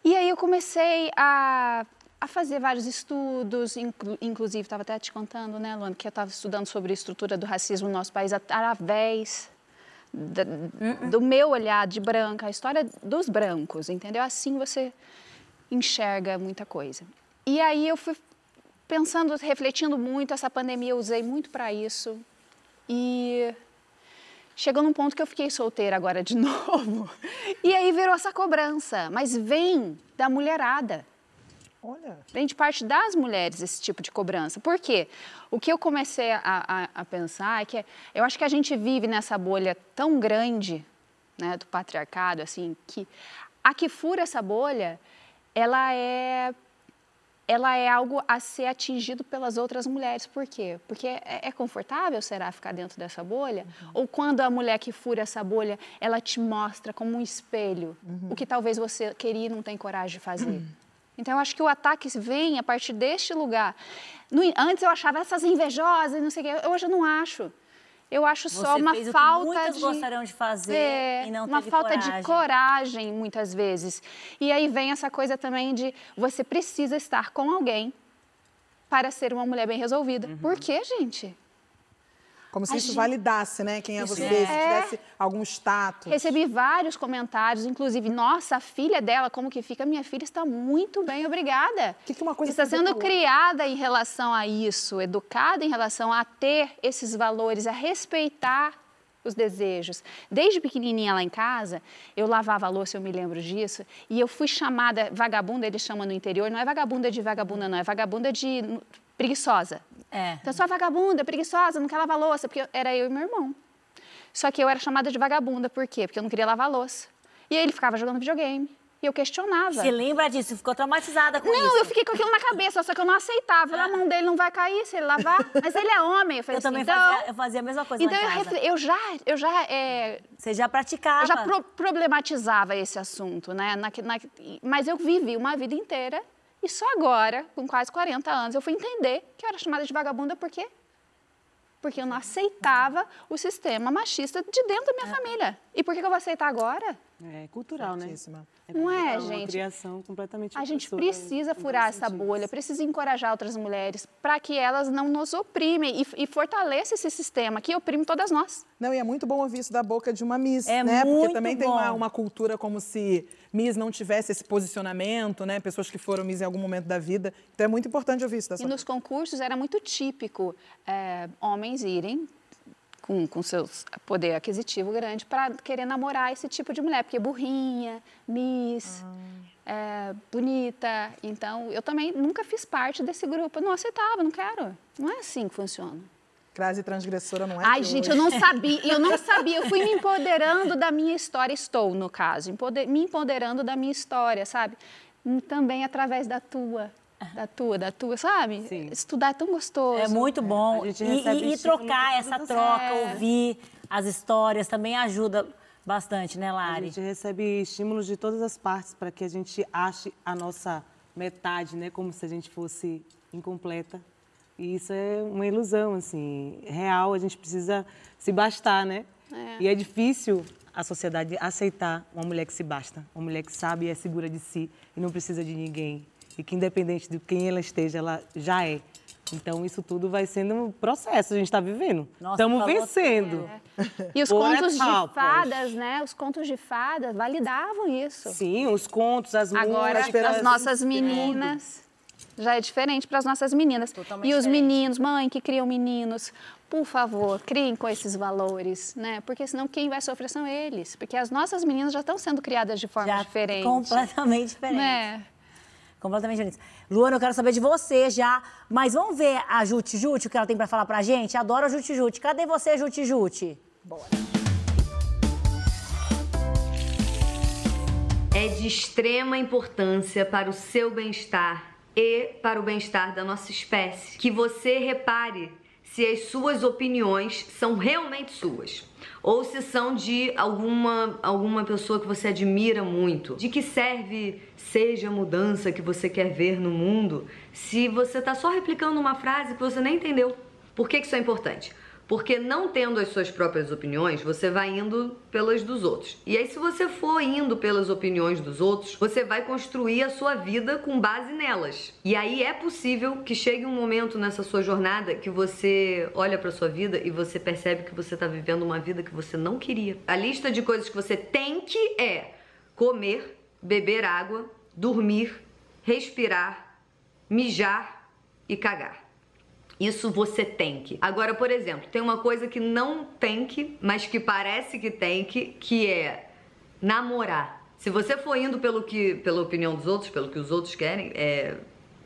E aí eu comecei a, a fazer vários estudos, inclu- inclusive estava até te contando, né, Luana, que eu estava estudando sobre a estrutura do racismo no nosso país através da- do meu olhar de branca, a história dos brancos, entendeu? Assim você enxerga muita coisa. E aí eu fui pensando, refletindo muito, essa pandemia eu usei muito para isso. E chegou num ponto que eu fiquei solteira agora de novo. E aí virou essa cobrança, mas vem da mulherada. Olha. Vem de parte das mulheres esse tipo de cobrança. Por quê? O que eu comecei a, a- a pensar é que eu acho que a gente vive nessa bolha tão grande né, do patriarcado, assim, que a que fura essa bolha, ela é ela é algo a ser atingido pelas outras mulheres. Por quê? Porque é, é confortável, será, ficar dentro dessa bolha? Ou quando a mulher que fura essa bolha, ela te mostra como um espelho o que talvez você queria e não tem coragem de fazer? Então, eu acho que o ataque vem a partir deste lugar. No antes eu achava essas invejosas, não sei o quê. Hoje eu não acho. Eu acho só Você uma fez o que falta muitas de gostariam de fazer é, e não uma falta coragem. de coragem muitas vezes. E aí vem essa coisa também de você precisa estar com alguém para ser uma mulher bem resolvida. Uhum. Por quê, gente? Como se A isso gente- validasse, né? Quem é Isso você, é. se tivesse algum status. Recebi vários comentários, inclusive, nossa, a filha dela, como que fica? Minha filha está muito bem, obrigada. Que que uma coisa está sendo criada em relação a isso, educada em relação a ter esses valores, a respeitar os desejos. Desde pequenininha lá em casa, eu lavava a louça, eu me lembro disso, e eu fui chamada vagabunda, eles chamam no interior, não é vagabunda de vagabunda, não, é vagabunda de preguiçosa. É. Então, eu sou vagabunda, preguiçosa, não quer lavar louça, porque era eu e meu irmão. Só que eu era chamada de vagabunda, por quê? Porque eu não queria lavar louça. E aí ele ficava jogando videogame. E eu questionava. Você lembra disso? Ficou traumatizada com isso? Não, eu fiquei com aquilo na cabeça, só que eu não aceitava. A mão dele não vai cair se ele lavar. Mas ele é homem. Eu falei Eu também assim, então... fazia, eu fazia a mesma coisa Então eu, refle- eu já, eu já, é, Você já praticava. eu já pro- problematizava esse assunto, né? Na- na- mas eu vivi uma vida inteira e só agora, com quase 40 anos, eu fui entender que eu era chamada de vagabunda por quê? Porque eu não aceitava o sistema machista de dentro da minha família. E por que que eu vou aceitar agora? É cultural, né? Fortíssima. Não é, Uma gente? criação completamente A gente precisa furar essa sentidos. bolha, precisa encorajar outras mulheres para que elas não nos oprimem e, e fortaleça esse sistema que oprime todas nós. Não, e é muito bom ouvir isso da boca de uma Miss, É né? Porque também tem uma, bom. uma cultura como se Miss não tivesse esse posicionamento, né? Pessoas que foram Miss em algum momento da vida. Então é muito importante ouvir isso da E nos concursos era muito típico é, homens irem com, com seu poder aquisitivo grande para querer namorar esse tipo de mulher, porque burrinha, miss, é, bonita. Então, eu também nunca fiz parte desse grupo. Eu não aceitava, não quero. Não é assim que funciona. Crase transgressora não é Ai, gente, hoje. eu não sabia, eu não sabia. Eu fui me empoderando da minha história, estou, no caso, empoder- me empoderando da minha história, sabe? Também através da tua, da tua, da tua, sabe? Sim. Estudar é tão gostoso. É muito bom. a gente E- e, e estímulo trocar essa troca, É. ouvir as histórias também ajuda bastante, né, A Lari? gente recebe estímulos de todas as partes para que a gente ache a nossa metade, né? Como se a gente fosse incompleta. E isso é uma ilusão, assim, real. A gente precisa se bastar, né? E é difícil a sociedade aceitar uma mulher que se basta, uma mulher que sabe e é segura de si e não precisa de ninguém. E que independente de quem ela esteja, ela já é. Então, isso tudo vai sendo um processo, a gente está vivendo. Nossa, Estamos vencendo. E os contos de fadas, né? Os contos de fadas validavam isso. Sim, os contos, as Agora, músicas. as nossas meninas, já é diferente para as nossas meninas. Totalmente e os diferente. meninos, mãe que criam meninos, por favor, criem com esses valores, né? Porque senão quem vai sofrer são eles. Porque as nossas meninas já estão sendo criadas de forma Já diferente. completamente diferente. Né? Completamente diferente. Luana, eu quero saber de você já, mas vamos ver a Juti Juti, o que ela tem pra falar pra gente? Adoro a Juti Juti. Cadê você, Juti Juti? é de extrema importância para o seu bem-estar e para o bem-estar da nossa espécie que você repare se as suas opiniões são realmente suas ou se são de alguma alguma pessoa que você admira muito. De que serve seja a mudança que você quer ver no mundo se você está só replicando uma frase que você nem entendeu? Por que que isso é importante? Porque não tendo as suas próprias opiniões, você vai indo pelas dos outros. E aí, se você for indo pelas opiniões dos outros, você vai construir a sua vida com base nelas. E aí é possível que chegue um momento nessa sua jornada que você olha para sua vida e você percebe que você está vivendo uma vida que você não queria. A lista de coisas que você tem que é comer, beber água, dormir, respirar, mijar e cagar. Isso você tem que. Agora, por exemplo, tem uma coisa que não tem que, mas que parece que tem que, que é namorar. Se você for indo pelo que, pela opinião dos outros, pelo que os outros querem, é,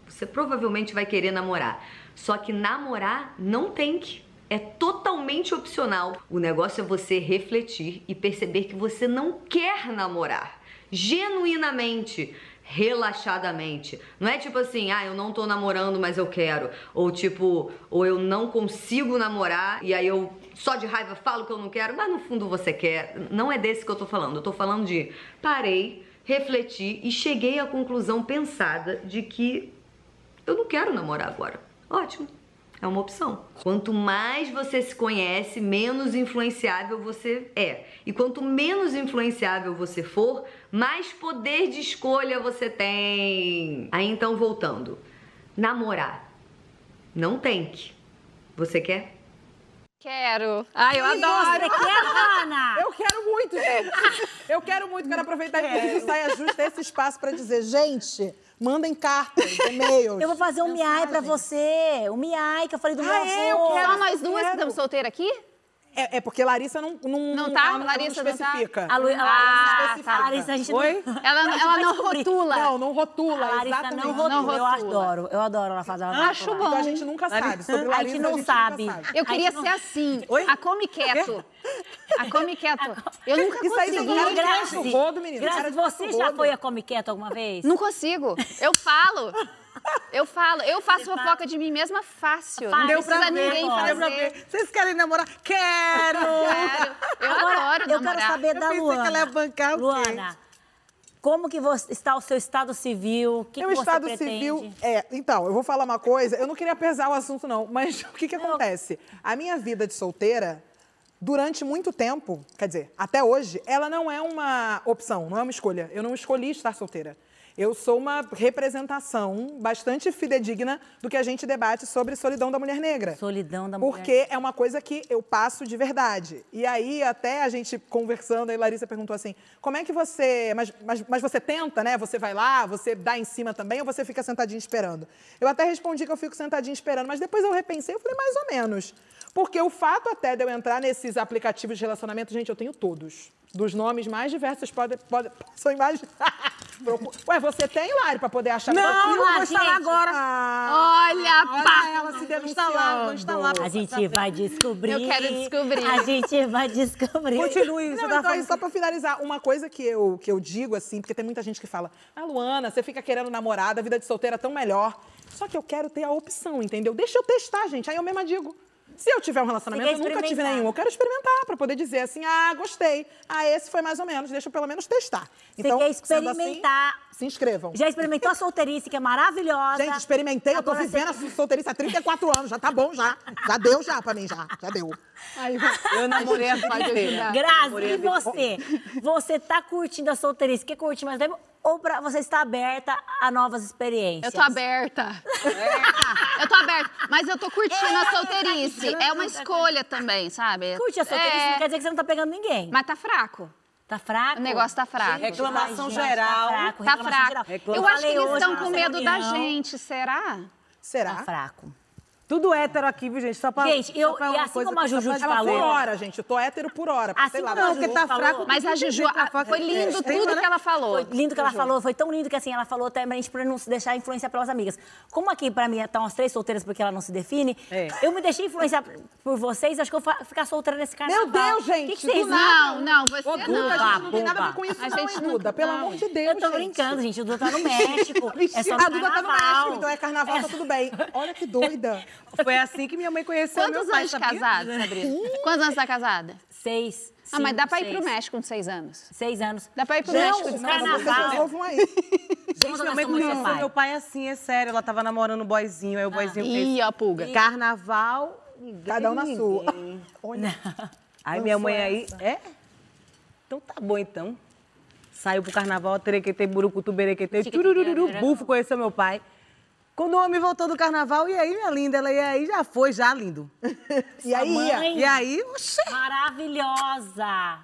você provavelmente vai querer namorar. Só que namorar não tem que. É totalmente opcional. O negócio é você refletir e perceber que você não quer namorar. Genuinamente relaxadamente. Não é tipo assim, ah, eu não tô namorando, mas eu quero. Ou tipo, ou eu não consigo namorar e aí eu só de raiva falo que eu não quero, mas no fundo você quer. Não é desse que eu tô falando. Eu tô falando de parei, refleti e cheguei à conclusão pensada de que eu não quero namorar agora. Ótimo. É uma opção. Quanto mais você se conhece, menos influenciável você é. E quanto menos influenciável você for, mais poder de escolha você tem. Aí então, voltando. Namorar. Não tem que. Você quer? Quero. Ai, eu E adoro. você quer, Ana? Eu quero muito, gente. Eu quero muito. Quero aproveitar inclusive o Saia Justa esse espaço para dizer, gente, mandem cartas, e-mails. Eu vou fazer um miai pra você. Um miai que eu falei do meu Ah, é? Eu avô. quero. Só nós duas que estamos solteiras aqui? É, é porque Larissa não não Não tá? Larissa não tá? especifica. A, Lu, a Ah, Larissa, tá. a Larissa, a gente Oi? não... Ela, a gente ela não rotula. Não, não rotula, A Larissa exatamente. não rotula. Eu rotula. adoro, eu adoro ela fazer ela Acho rotular. bom. Então a gente nunca sabe. Sobre A Larissa, gente não nunca sabe. Eu queria não- ser assim. Oi? A come quieto. A come quieto. Eu nunca Isso aí consegui. de Grazi, rodo, menino. Grazi, de faço você já foi a Come Quieto alguma vez? Não consigo. Eu falo. Eu falo. Eu faço fofoca de mim mesma fácil. Não Deu precisa pra ver, ninguém ó. Deu pra fazer. ver. Vocês querem namorar? Quero! Quero. Eu adoro eu namorar. quero saber da pensei que Luana. ela ia bancar o quê? Luana, como que você, está o seu estado civil? O que, Meu que você estado pretende? civil é. Então, eu vou falar uma coisa. Eu não queria pesar o assunto, não, mas o que, que acontece? A minha vida de solteira durante muito tempo, quer dizer, até hoje, ela não é uma opção, não é uma escolha. Eu não escolhi estar solteira. Eu sou uma representação bastante fidedigna do que a gente debate sobre solidão da mulher negra. Solidão da mulher. Porque é uma coisa que eu passo de verdade. E aí, até a gente conversando, aí Larissa perguntou assim: como é que você. Mas, mas, mas você tenta, né? Você vai lá, você dá em cima também, ou você fica sentadinho esperando? Eu até respondi que eu fico sentadinho esperando, mas depois eu repensei, eu falei, mais ou menos. Porque o fato até de eu entrar nesses aplicativos de relacionamento, gente, eu tenho todos. Dos nomes mais diversos, pode, pode, são imagens. Ué, você tem, Lari, pra poder achar Não, não vou instalar agora. Olha, Olha pá! ela se Vou instalar, vou denunciando. instalar. A gente vai descobrir. Eu quero descobrir. A gente vai descobrir. Continue, Não, tá então, falando. só pra finalizar, uma coisa que eu, que eu digo, assim, porque tem muita gente que fala, ah, Luana, você fica querendo namorada, a vida de solteira é tão melhor. Só que eu quero ter a opção, entendeu? Deixa eu testar, gente. Aí eu mesma digo. Se eu tiver um relacionamento, Você eu nunca tive nenhum. Eu quero experimentar pra poder dizer assim, ah, gostei. Ah, esse foi mais ou menos. Deixa eu pelo menos testar. Então, quer assim, experimentar. se inscrevam. Já experimentou a solteirice, que é maravilhosa. Gente, experimentei, eu tô Agora vivendo você- a solteirice há 34 anos, já tá bom já. Já deu já pra mim, já. Já deu. Aí, Eu namorei a ajudar. Grazi, e você? Você tá curtindo a solteirice? Quer curtir mais tempo? Ou pra você está aberta a novas experiências? Eu tô aberta. Eu tô aberta. Mas eu tô curtindo a solteirice. É uma escolha também, sabe? Curte a solteirice, É, não quer dizer que você não tá pegando ninguém. Mas tá fraco. Tá fraco? O negócio tá fraco. Reclamação Ai, gente, geral. Tá fraco, Tá reclamação fraco. geral. Reclamação. Eu acho que eles estão com medo da reunião. gente, será? Será? Tá fraco. Tudo hétero aqui, viu, gente? Só pra, Gente, eu- pra e assim coisa como a Juju pra falou. por hora, gente. Eu tô hétero por hora. Assim sei lá, Não, porque tá falou- fraco. Mas a Juju, Tá fraco. foi lindo É, tudo né? que ela falou. Foi lindo que ela falou, foi tão lindo que assim, ela falou também pra não se deixar influenciar pelas amigas. Como aqui, pra mim, tá umas três solteiras porque ela não se define, É. eu me deixei influenciar por vocês, acho que eu vou ficar solteira nesse carnaval. Meu Deus, gente, O que, que vocês Não, não, você Ô, não. Duda, a gente não tem nada a ver com isso, A não, gente não- Duda? Pelo não. amor de Deus, Eu tô gente. brincando, gente. O Duda tá no México. é só no a Duda tá no. México, então é carnaval, tá tudo bem. Olha que doida. Foi assim que minha mãe conheceu Quantos meu pai, anos de sabia? casada, Sabrina? Quantos anos tá casada? Seis. Ah, mas dá pra ir pro seis. México com seis anos. Seis anos. Dá pra ir pro Não, México Vocês anos. carnaval. resolvam aí. Gente, Minha mãe conheceu meu pai assim, é sério. Ela tava namorando o boyzinho, aí o boyzinho fez Ih, ó, a pulga. carnaval. ninguém, Cada um na sua. Olha. Aí minha mãe aí, é? Então tá bom, então. Saiu pro carnaval, terequetei, burucutu, berequetei, turururu, bufo, conheceu meu pai. Quando o homem voltou do carnaval, e aí, minha linda? Ela, e aí, já foi, já, lindo. E aí mãe- E aí, oxê, Maravilhosa.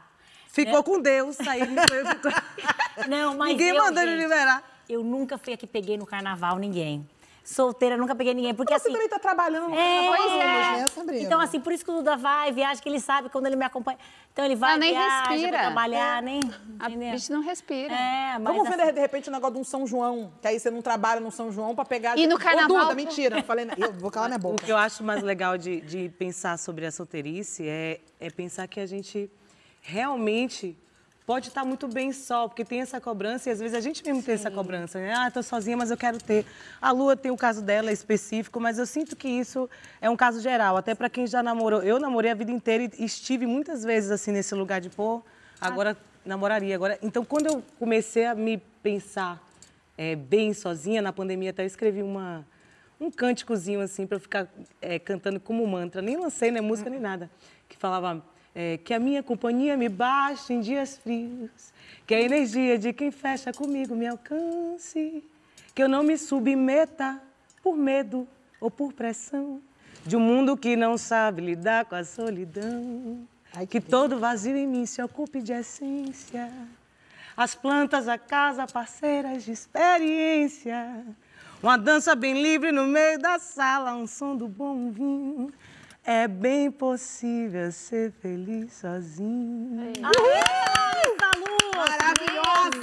ficou com Deus. Aí foi, ficou... Não, mas Ninguém eu, mandou ele gente, liberar. Eu nunca fui a que peguei no carnaval ninguém. Solteira, nunca peguei ninguém. Porque Você assim. também tá trabalhando É, carnaval, pois é. né, Sabrina? Então, assim, por isso que o Duda vai, viaja, que ele sabe quando ele me acompanha. Então, ele vai, Ela nem viaja respira. pra trabalhar, nem... A entendeu? bicha não respira. É, mas Vamos assim, ver, de repente, o negócio de um São João. Que aí você não trabalha no São João pra pegar... E no carnaval- Duda, mentira. Falei... Eu vou calar minha O boca. que eu acho mais legal de, de pensar sobre a solteirice é, é pensar que a gente realmente pode estar muito bem só, porque tem essa cobrança e às vezes a gente mesmo tem essa cobrança. Né? Ah, estou sozinha, mas eu quero ter. A Lua tem o caso dela específico, mas eu sinto que isso é um caso geral, até para quem já namorou. Eu namorei a vida inteira e estive muitas vezes assim nesse lugar de pô, agora namoraria. Agora, então, quando eu comecei a me pensar é, bem sozinha, na pandemia até eu escrevi uma, um cânticozinho assim para eu ficar é, cantando como mantra. Nem lancei, né, música nem nada. Que falava é, que a minha companhia me baixe em dias frios, que a energia de quem fecha comigo me alcance, que eu não me submeta por medo ou por pressão de um mundo que não sabe lidar com a solidão. que todo vazio em mim se ocupe de essência. As plantas, a casa, parceiras de experiência. Uma dança bem livre no meio da sala, um som do bom vinho. É bem possível ser feliz sozinho. Maravilhosa!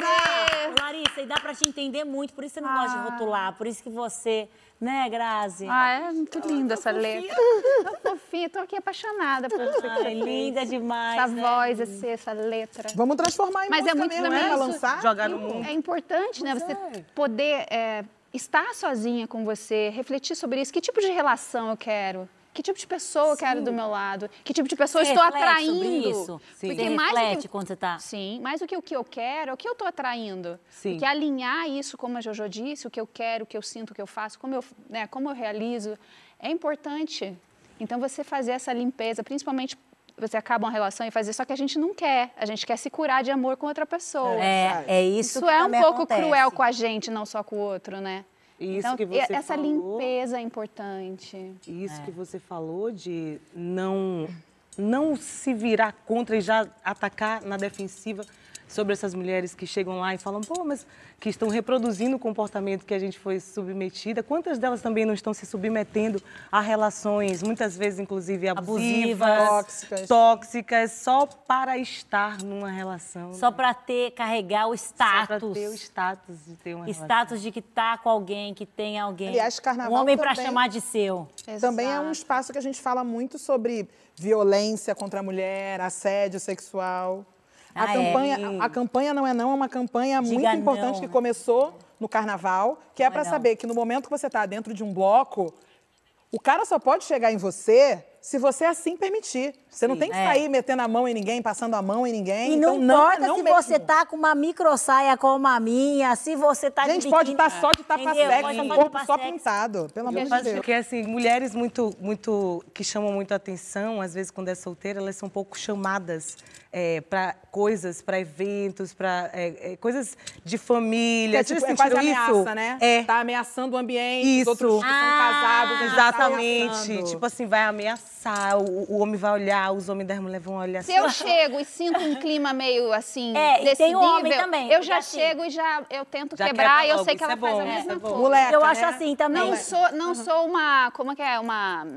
Larissa, e dá pra te entender muito, por isso você não gosta de rotular, por isso que você, né, Grazi? Ah, é muito linda essa letra. Tão fofinha, tô aqui apaixonada por você. Ai, fez. linda demais. Essa né? voz, esse, essa letra. Vamos transformar em Mas é música muito mesmo, também né? Pra lançar. Jogar no mundo. É importante, né? Você poder é, estar sozinha com você, refletir sobre isso. Que tipo de relação eu quero? Que tipo de pessoa eu quero do meu lado? Que tipo de pessoa eu Você estou atraindo? sobre isso? Sim. Você mais reflete que- quando você tá... Sim, mais do que o que eu quero, é o que eu estou atraindo. Sim. Porque alinhar isso, como a Jojo disse, o que eu quero, o que eu sinto, o que eu faço, como eu, né, como eu realizo, é importante. Então, você fazer essa limpeza, principalmente você acaba uma relação e faz isso, só que a gente não quer. A gente quer se curar de amor com outra pessoa. É, é isso, Isso que é um pouco acontece. cruel com a gente, não só com o outro, né? Isso então, que você essa falou. limpeza é importante. Isso que você falou de não, não se virar contra e já atacar na defensiva sobre essas mulheres que chegam lá e falam, pô, mas que estão reproduzindo o comportamento que a gente foi submetida. Quantas delas também não estão se submetendo a relações, muitas vezes, inclusive, abusivas, Abusivas. Tóxicas. tóxicas, só para estar numa relação. Só para ter, carregar o Só pra status. ter o status de ter uma relação. Status de que tá com alguém, que tem alguém. Aliás, carnaval Um homem para também- chamar de seu. Também é um Exato. espaço que a gente fala muito sobre violência contra a mulher, assédio sexual. A, Ah, é? campanha, a, a campanha não é não, é uma campanha Diga muito importante não, que né? começou no carnaval, que é Não é para não. saber que no momento que você está dentro de um bloco, o cara só pode chegar em você se você assim permitir. Você não tem que É. sair metendo a mão em ninguém, passando a mão em ninguém. E não então, não é importa não se mesmo. você tá com uma micro saia como a minha, se você tá de Gente, pode estar só de Pode com o de corpo só pintado. Pelo amor de Deus. Porque, assim, mulheres muito, muito, que chamam muito atenção, às vezes, quando é solteira, elas são um pouco chamadas para coisas, para eventos, para coisas de família. Que é, Vocês tipo, é quase isso? ameaça, né? É. Tá ameaçando o ambiente, Isso. os outros que são Ah, casados. eles Exatamente. ameaçando. Tipo assim, vai ameaçar, o, o homem vai olhar, os homens das mulheres vão olhar Se assim. eu chego e sinto um clima meio assim, É, e tem decidível, homem também, eu já assim- chego e já eu tento Já quebrar quebra e eu sei que ela é faz bom, a isso mesma é coisa. Moleca, Eu acho né? assim também. Não sou, não sou uma, como é que é, uma...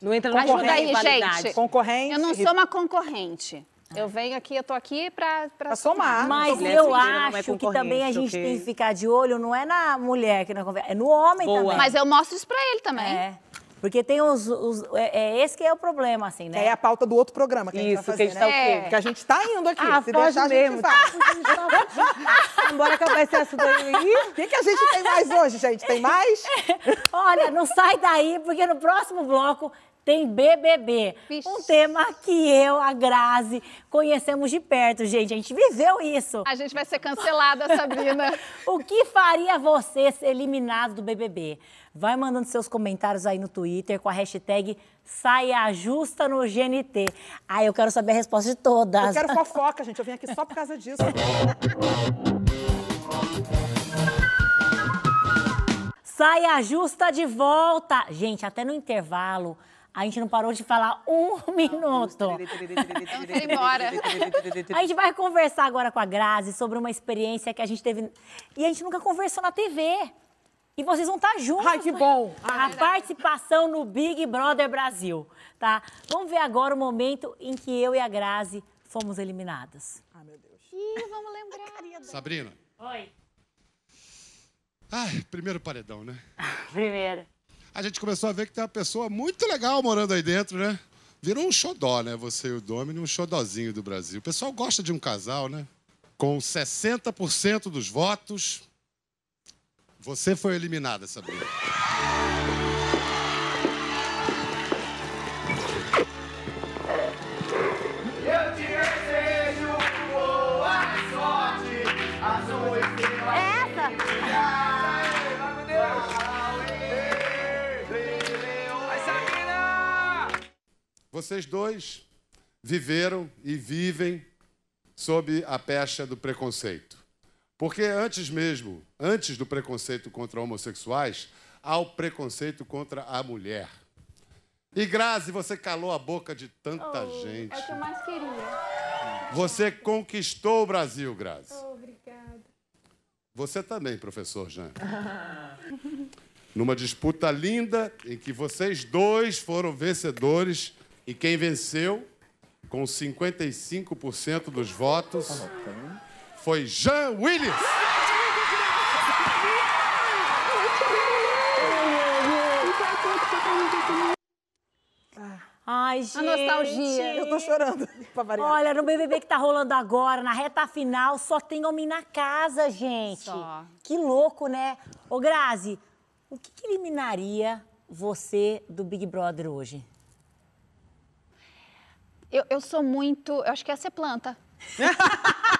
Não entra na Ajuda aí, gente. Concorrente. Eu não sou uma concorrente. Eu venho aqui, eu tô aqui pra... Pra somar. Mas Mulher eu é acho que também a gente ok? tem que ficar de olho, não é na mulher que não conversa, é no homem Boa. também. Mas eu mostro isso pra ele também. É. Porque tem os. os- é, é esse que é o problema, assim, né? É a pauta do outro programa que a gente Isso, vai que a fazer, gente tá né? o quê? Porque a gente tá indo aqui. Ah, Se deixar, mesmo. a gente vai. Bora acabar esse assunto aí. O que, que a gente tem mais hoje, gente? Tem mais? Olha, não sai daí, porque no próximo bloco tem BBB. Vixe. Um tema que eu, a Grazi, conhecemos de perto, gente. A gente viveu isso. A gente vai ser cancelada, Sabrina. O que faria você ser eliminado do BBB? Vai mandando seus comentários aí no Twitter com a hashtag Saia Justa no GNT. Aí eu quero saber a resposta de Eu todas. quero fofoca, gente. Eu vim aqui só por causa disso. Saia Justa de volta. Gente, até no intervalo, a gente não parou de falar um minuto. ir embora. A gente vai conversar agora com a Grazi sobre uma experiência que a gente teve. E a gente nunca conversou na TV. E vocês vão estar juntos. Ai, que bom. A participação no Big Brother Brasil, tá? Vamos ver agora o momento em que eu e a Grazi fomos eliminadas. Ai, meu Deus. Ih, vamos lembrar. Sabrina. Oi. Ai, primeiro paredão, né? Primeiro. A gente começou a ver que tem uma pessoa muito legal morando aí dentro, né? Virou um xodó, né? Você e o Domini, um xodózinho do Brasil. O pessoal gosta de um casal, né? Com 60% dos votos, você foi eliminada, Sabrina. Vocês dois viveram e vivem sob a pecha do preconceito. Porque antes mesmo, antes do preconceito contra homossexuais, há o preconceito contra a mulher. E Grazi, você calou a boca de tanta gente. É o que eu mais queria. Você conquistou o Brasil, Grazi. obrigada. Você também, professor Jean. Numa disputa linda em que vocês dois foram vencedores e quem venceu com 55% dos votos foi Jean Willis. Ai, gente. A nostalgia. Eu tô chorando, pra variar. Olha, no BBB que tá rolando agora, na reta final, só tem homem na casa, gente. Só. Que louco, né? Ô, Grazi, o que, que eliminaria você do Big Brother hoje? Eu, eu sou muito. Eu acho que ia ser planta.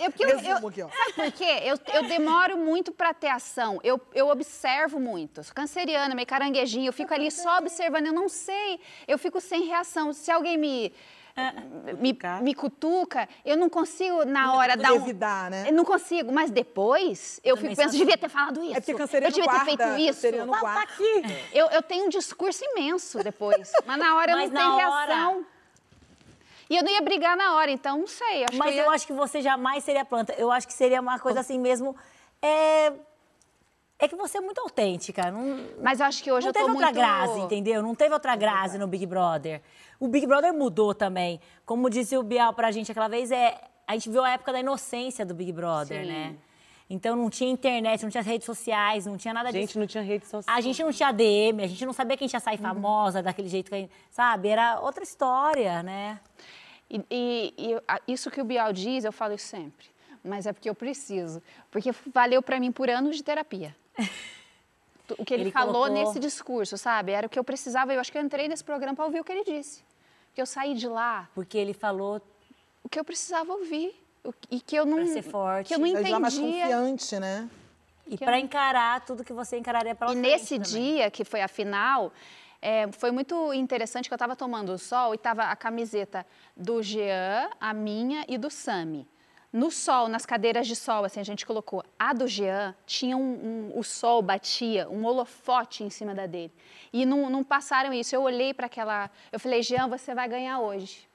Eu, porque eu, eu, aqui, ó. Sabe por quê? Eu, eu demoro muito pra ter ação. Eu, eu observo muito. Sou canceriana, meio caranguejinho. Eu fico ali só observando. Eu não sei. Eu fico sem reação. Se alguém me. Me, me cutuca, eu não consigo na hora dar um... Né? Eu não consigo, mas depois eu fico pensando, sou devia ter falado isso. É porque eu devia ter guarda, feito isso. Tá- tá aqui. Eu, eu tenho um discurso imenso depois, mas na hora eu Mas não tenho hora- reação. E eu não ia brigar na hora, então não sei. Acho Mas eu, eu ia... acho que você jamais seria planta. Eu acho que seria uma coisa assim mesmo. É, é que você é muito autêntica. Não, Mas eu acho que hoje não eu tô teve outra muito... Grazi, entendeu? Não teve outra Grazi no Big Brother. O Big Brother mudou também. Como disse o Bial pra gente aquela vez, é, a gente viu a época da inocência do Big Brother, Sim. né? Então não tinha internet, não tinha redes sociais, não tinha nada A gente disso. não tinha rede social. A gente não tinha DM, a gente não sabia que a gente ia sair famosa daquele jeito que a gente, sabe? Era outra história, né? E, e- e a- isso que o Bial diz, eu falo isso sempre. Mas é porque eu preciso. Porque valeu pra mim por anos de terapia. O que ele, Ele falou colocou- nesse discurso, sabe? Era o que eu precisava. Eu acho que eu entrei nesse programa para ouvir o que ele disse. Que eu saí de lá, Porque ele falou o que eu precisava ouvir. E que eu não. Pra ser forte. Que eu não lá mais entendia. confiante, né? e para encarar tudo que você encararia pela E frente nesse também. dia, que foi a final, é, foi muito interessante que eu estava tomando o sol e estava a camiseta do Jean, a minha e do Sami. No sol, nas cadeiras de sol, assim, a gente colocou. A do Jean tinha um, um- o sol batia, um holofote em cima da dele. E não, não passaram isso. Eu olhei para aquela. Eu falei, Jean, você vai ganhar hoje.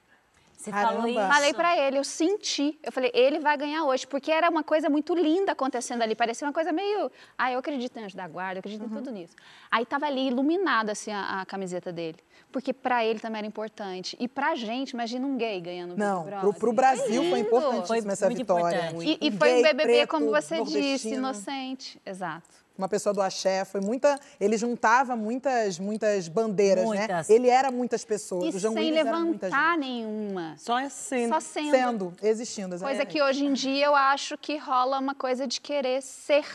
Você Caramba. falou isso. Falei pra ele, eu senti. Eu falei, ele vai ganhar hoje, porque era uma coisa muito linda acontecendo ali. Parecia uma coisa meio. Ah, eu acredito em anjo da guarda, eu acredito em tudo nisso. Aí tava ali iluminada assim a, a camiseta dele. Porque pra ele também era importante. E pra gente, imagina um gay ganhando o Big Não, pro, Brother. pro Brasil foi lindo. importantíssima Foi essa muito vitória. importante. E, e Um foi um BBB, preto, como você disse, inocente. Exato. Uma pessoa do axé, foi muita. Ele juntava muitas, muitas bandeiras, Muitas. né? Ele era muitas pessoas. E o sem muita levantar nenhuma. Só é sendo. Só sendo. Sendo, existindo. Coisa exatamente. que hoje em dia eu acho que rola uma coisa de querer ser.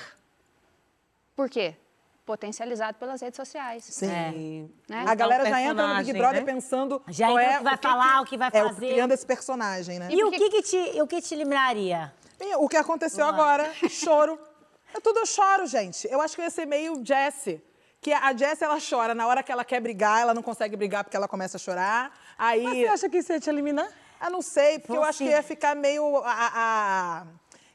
Por quê? Potencializado pelas redes sociais. Sim. É. Né? A galera já entra no Big Brother né? pensando. Já qual entra é, o que vai falar, o que vai é, fazer. criando esse personagem, né? E o que, que te, o que te eliminaria? E o que aconteceu agora, choro. É tudo eu choro, gente. Eu acho que eu ia ser meio Jessie. Que a Jessie, ela chora. Na hora que ela quer brigar, ela não consegue brigar porque ela começa a chorar. Aí, Mas você acha que isso ia te eliminar? eu não sei, porque eu acho que Você- ia ficar meio... A, a- a-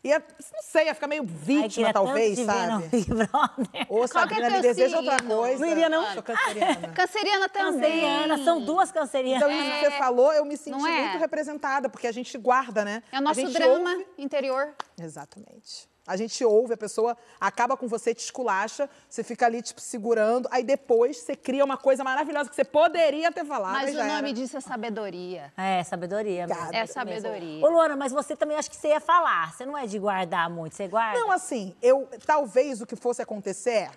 ia, não sei, ia ficar meio Ai, vítima, tanto talvez, te ver no sabe? É Sabrina, teu me deseja outra coisa. Não iria, não? Sou canceriana. Canceriana também. Canceriana, são duas cancerianas. Então, isso que você falou, eu me senti não é? muito representada, porque a gente guarda, né? É o nosso drama ouve- interior. Exatamente. A gente ouve, a pessoa acaba com você, te esculacha, você fica ali, tipo, segurando, aí depois você cria uma coisa maravilhosa que você poderia ter falado. Mas o nome era. disso é sabedoria. É, sabedoria mesmo. É sabedoria. Ô, Luana, mas você também acho que você ia falar. Você não é de guardar muito, você guarda? Não, assim, eu talvez o que fosse acontecer é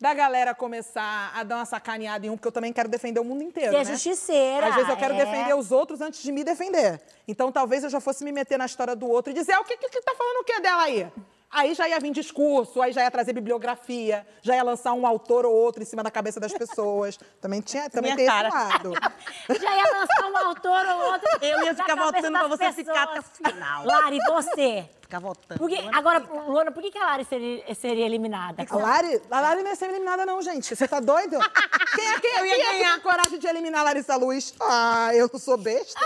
da galera começar a dar uma sacaneada em um, porque eu também quero defender o mundo inteiro, é né? justiceira. Às vezes eu quero é. defender os outros antes de me defender. Então talvez eu já fosse me meter na história do outro e dizer, ah, o que, que, que tá falando o que dela aí? Aí já ia vir discurso, aí já ia trazer bibliografia, já ia lançar um autor ou outro em cima da cabeça das pessoas. Também, tinha, também Minha tem cara. esse lado. Já ia lançar um autor ou outro. Eu ia ficar votando pra você ficar até o pessoas. final. Lari, você. Ficar votando. Por que, agora, Luana, por que, que a Lari seria, seria eliminada? A Lari, a Lari não ia ser eliminada, não, gente. Você tá doido? Quem é, quem, Eu ia quem é que ganhar. tem coragem de eliminar a Larissa Luz? Ah, eu não sou besta.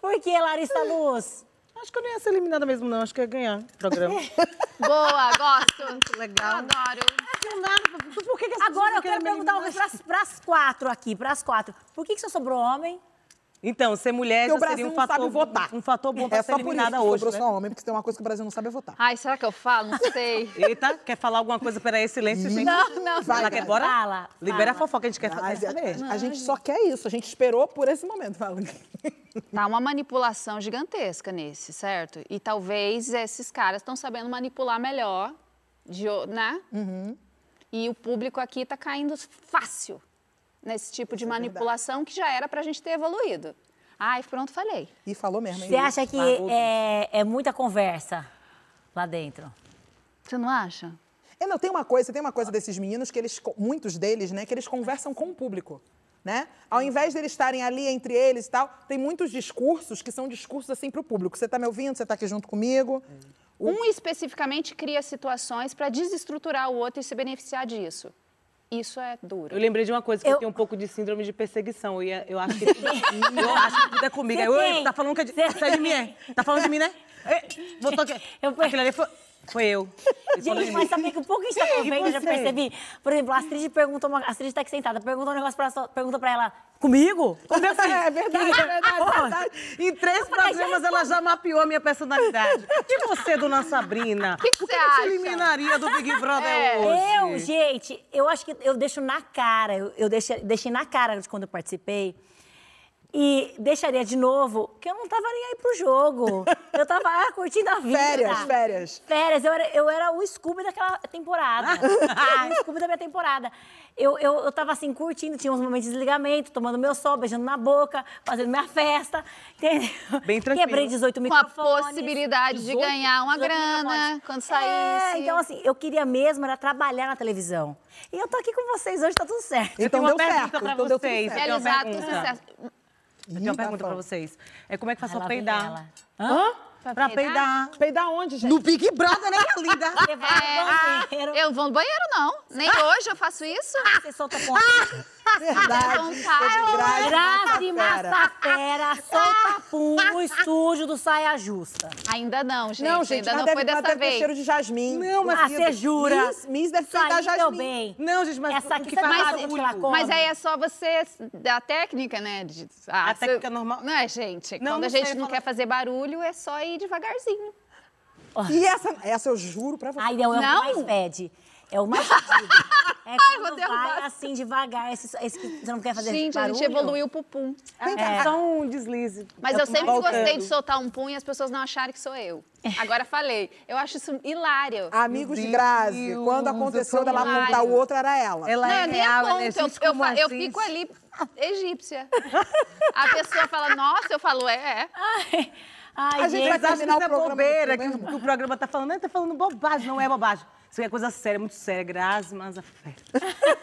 Por que, Larissa Luz? Acho que eu não ia ser eliminada mesmo, não. Acho que eu ia ganhar o programa. Boa, gosto. Muito legal. Adoro. não dá. Por que, que as Agora eu quero perguntar uma coisa pras, pras quatro aqui, pras quatro. Por que, que você sobrou homem? Então, ser mulher Porque o já Brasil seria um não fator, sabe votar. um fator bom pra É ser só por isso eliminada que hoje, né? só homem, porque tem uma coisa que o Brasil não sabe é votar. Ai, será que eu falo? Não sei. Eita, quer falar alguma coisa? Peraí, silêncio, gente. Não, não. Vai, Ela quer bora? Fala, Libera a fala. fofoca, a gente quer fazer saber. a, a gente só quer isso, a gente esperou por esse momento. Fala. Tá uma manipulação gigantesca nesse, certo? E talvez esses caras estão sabendo manipular melhor, de, né? E o público aqui tá caindo fácil nesse tipo de manipulação que já era pra gente ter evoluído. Ai, pronto, falei. E falou mesmo? Você acha que é, é muita conversa lá dentro? Você não acha? É, não, tem uma coisa, tem uma coisa desses meninos que eles, muitos deles, né, que eles conversam com o público. Né? Ao invés de eles estarem ali entre eles e tal, tem muitos discursos que são discursos assim para o público. Você está me ouvindo? Você está aqui junto comigo? Um especificamente cria situações para desestruturar o outro e se beneficiar disso. Isso é duro. Eu lembrei de uma coisa, que eu, Eu- tenho um pouco de síndrome de perseguição. Eu, ia- eu acho que tudo, eu acho que tudo é comigo. Você. Oi, tá falando que é de, é de mim, é? Tá falando de mim, né? É, Botou aqui. Eu- Aquilo ali foi, foi eu. Gente, mas sabe que um pouco a gente tá convivendo, eu já percebi. Por exemplo, a Astrid perguntou, uma, a Astrid tá aqui sentada, perguntou um negócio pra ela, perguntou pra ela, comigo? Como assim? É verdade, é verdade, é verdade. Em três falei, programas já ela já mapeou a minha personalidade. E você, dona Sabrina? Que que você que você acha? eliminaria do Big Brother É. hoje? Eu, gente, eu acho que eu deixo na cara, eu, eu deixei, deixei na cara de quando eu participei. E deixaria de novo que eu não tava nem aí pro jogo. Eu tava ah, curtindo a vida. Férias, férias. Férias, eu era, eu era o Scooby daquela temporada. o Scooby da minha temporada. Eu, eu, eu tava assim, curtindo, tinha uns momentos de desligamento, tomando meu sol, beijando na boca, fazendo minha festa, entendeu? Bem tranquilo. Quebrei 18 Com a possibilidade de 18 ganhar uma 18 grana microfones. quando É, saísse. então assim, eu queria mesmo era trabalhar na televisão. E eu tô aqui com vocês hoje, tá tudo certo. Eu Então tenho uma deu pergunta certo, pra então deu tudo vocês. certo. Sucesso. Eu tenho uma pergunta pra vocês. É como é que faz pra peidar? Hã? Pra peidar. Peidar onde, gente? No Big Brother, né, minha linda? Você vai no banheiro, Eu vou no banheiro, não. Nem hoje eu faço isso. você solta a ponta. Verdade. vontade. Grazi Massafera. Solta punho sujo do saia justa. Ainda não, gente. Não, gente, ainda não deve, foi dessa deve ter vez. cheiro de jasmim. Não, mas Ah, você jura? Miss, Miss deve meu jasmim. bem. Não, gente, mas Essa aqui que come. Mas aí é só você da técnica, né? de- ah, A se- técnica normal. Não é, gente? Não, Quando não a gente sei não quer fazer barulho, é só ir devagarzinho. E essa, essa eu juro pra você. Ai, não, é o que Não? mais pede. É o mais. É vou quando derrubar. vai assim, devagar. Esse, esse que você não quer fazer gente, a barulho. gente evoluiu pro pum. É. Só um deslize. Mas eu sempre Voltando. gostei de soltar um punho e as pessoas não acharem que sou eu. Agora falei. Eu acho isso hilário. Amigos de Grazi, quando aconteceu eu dela tô apontar o hilário. outro, era ela. Ela não, é eu nem real, ela aponto, eu, eu, eu atriz. fico ali egípcia. A pessoa fala, nossa, eu falo, é, é. Ai, ai, A gente gente. vai terminar isso é o programa bobeira, que, o- que o programa tá falando. Tá falando bobagem, não é bobagem. Isso é coisa séria, muito séria. Graças, mas a fé.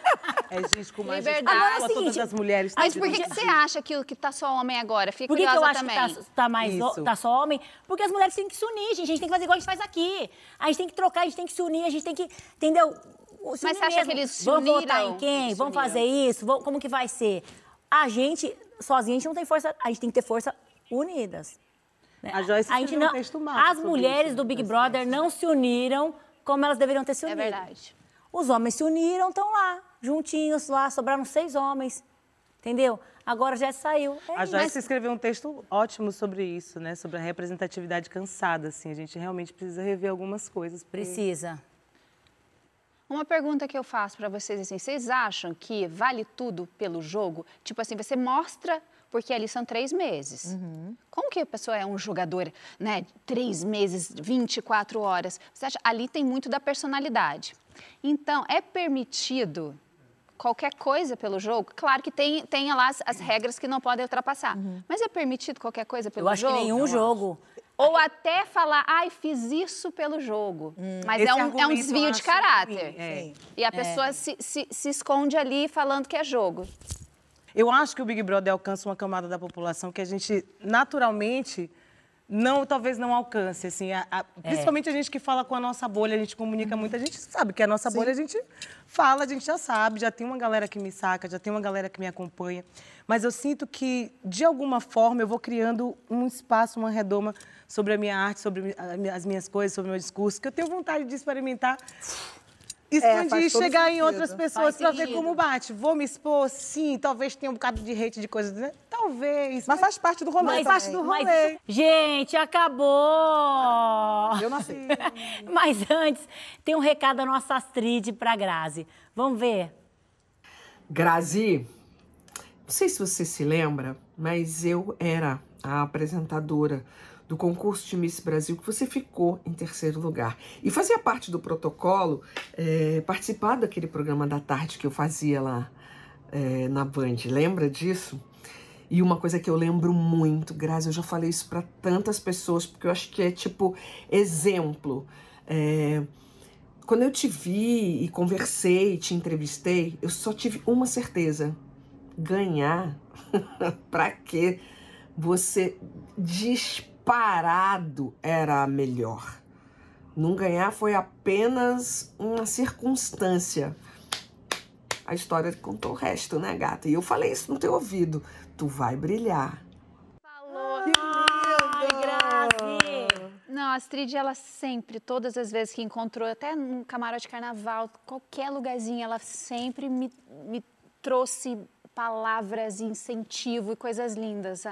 É gente com mais Liberdade. Agora é a o todas seguinte, as mulheres. Mas por que, que você acha que, o- que tá só homem agora? Fiquei Por que, que eu acho que tá, tá mais Isso. tá só homem? Porque as mulheres têm que se unir, gente. A gente tem que fazer igual a gente faz aqui. A gente tem que trocar, a gente tem que se unir, a gente tem que. Entendeu? Se Mas você acha mesmo. que eles se Vamos uniram? votar em quem? Vamos uniram. fazer isso? Vamos- Como que vai ser? A gente, sozinha, a gente não tem força. A gente tem que ter força unidas. né? A Joyce gente escreveu não, um texto As mulheres isso, do Big das Brother não se uniram como elas deveriam ter se É unido. verdade. Os homens se uniram, estão lá, juntinhos lá, sobraram seis homens. Entendeu? Agora já saiu. É A. Joyce escreveu um texto ótimo sobre isso, né? Sobre a representatividade cansada, assim. A gente realmente precisa rever algumas coisas. porque- Precisa. Uma pergunta que eu faço pra vocês assim, vocês acham que vale tudo pelo jogo? Tipo assim, você mostra porque ali são três meses. Como que a pessoa é um jogador, né? Três meses, 24 horas. Você acha? Ali tem muito da personalidade. Então, é permitido qualquer coisa pelo jogo? Claro que tem, tem lá as, as regras que não podem ultrapassar. Mas é permitido qualquer coisa pelo Eu acho jogo? que nenhum jogo. Ou até falar, ai, fiz isso pelo jogo. Mas Esse é um, é um desvio de caráter. ruim, é. E a pessoa se, se, se esconde ali falando que é jogo. Eu acho que o Big Brother alcança uma camada da população que a gente naturalmente não, talvez não alcance, assim, a- a- principalmente a gente que fala com a nossa bolha, a gente comunica muito, a gente sabe que a nossa bolha a gente fala, a gente já sabe, já tem uma galera que me saca, já tem uma galera que me acompanha, mas eu sinto que de alguma forma eu vou criando um espaço, uma redoma sobre a minha arte, sobre as minhas coisas, sobre o meu discurso, que eu tenho vontade de experimentar expandir faz e todo chegar em sentido. outras pessoas Faz para ver como bate. Vou me expor? Sim. Talvez tenha um bocado de hate de coisas, né? Talvez. Mas faz parte do rolê Mas também. parte do Mas, rolê. gente, acabou! Eu não sei. Mas antes, tem um recado da nossa Astrid pra Grazi. Vamos ver? Grazi, não sei se você se lembra, mas eu era a apresentadora do concurso de Miss Brasil que você ficou em terceiro lugar. E fazia parte do protocolo eh, participar daquele programa da tarde que eu fazia lá eh, na Band. Lembra disso? E uma coisa que eu lembro muito, Grazi, eu já falei isso para tantas pessoas, porque eu acho que é tipo exemplo. É, quando eu te vi e conversei, te entrevistei, eu só tive uma certeza, Ganhar? pra quê? Você disparado era a melhor. Não ganhar foi apenas uma circunstância. A história contou o resto, né, gata? E eu falei isso no teu ouvido. Tu vai brilhar. Falou. Ai, Grazi! Não, a Astrid, ela sempre, todas as vezes que encontrou, até no camarote de carnaval, qualquer lugarzinho, ela sempre me, me trouxe palavras, incentivo e coisas lindas.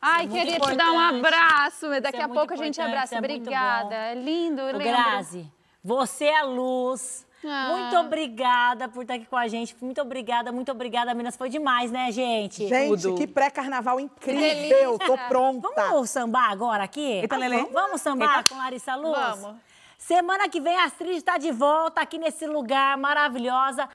Ai, é queria te dar um importante. abraço, mas daqui é a pouco a gente importante, abraça. é Obrigada. É lindo, eu Ô, lembro. Grazi, você é a luz. Ah. Muito obrigada por estar aqui com a gente. Muito obrigada, muito obrigada, Minas. Foi demais, né, gente? Gente, Tudo. que pré-carnaval incrível. delícia. Tô pronta. Vamos sambar agora aqui? Eita, Lelê. Vamos sambar Eita. com Larissa Luz? Vamos. Semana que vem a Astrid está de volta aqui nesse lugar maravilhosa.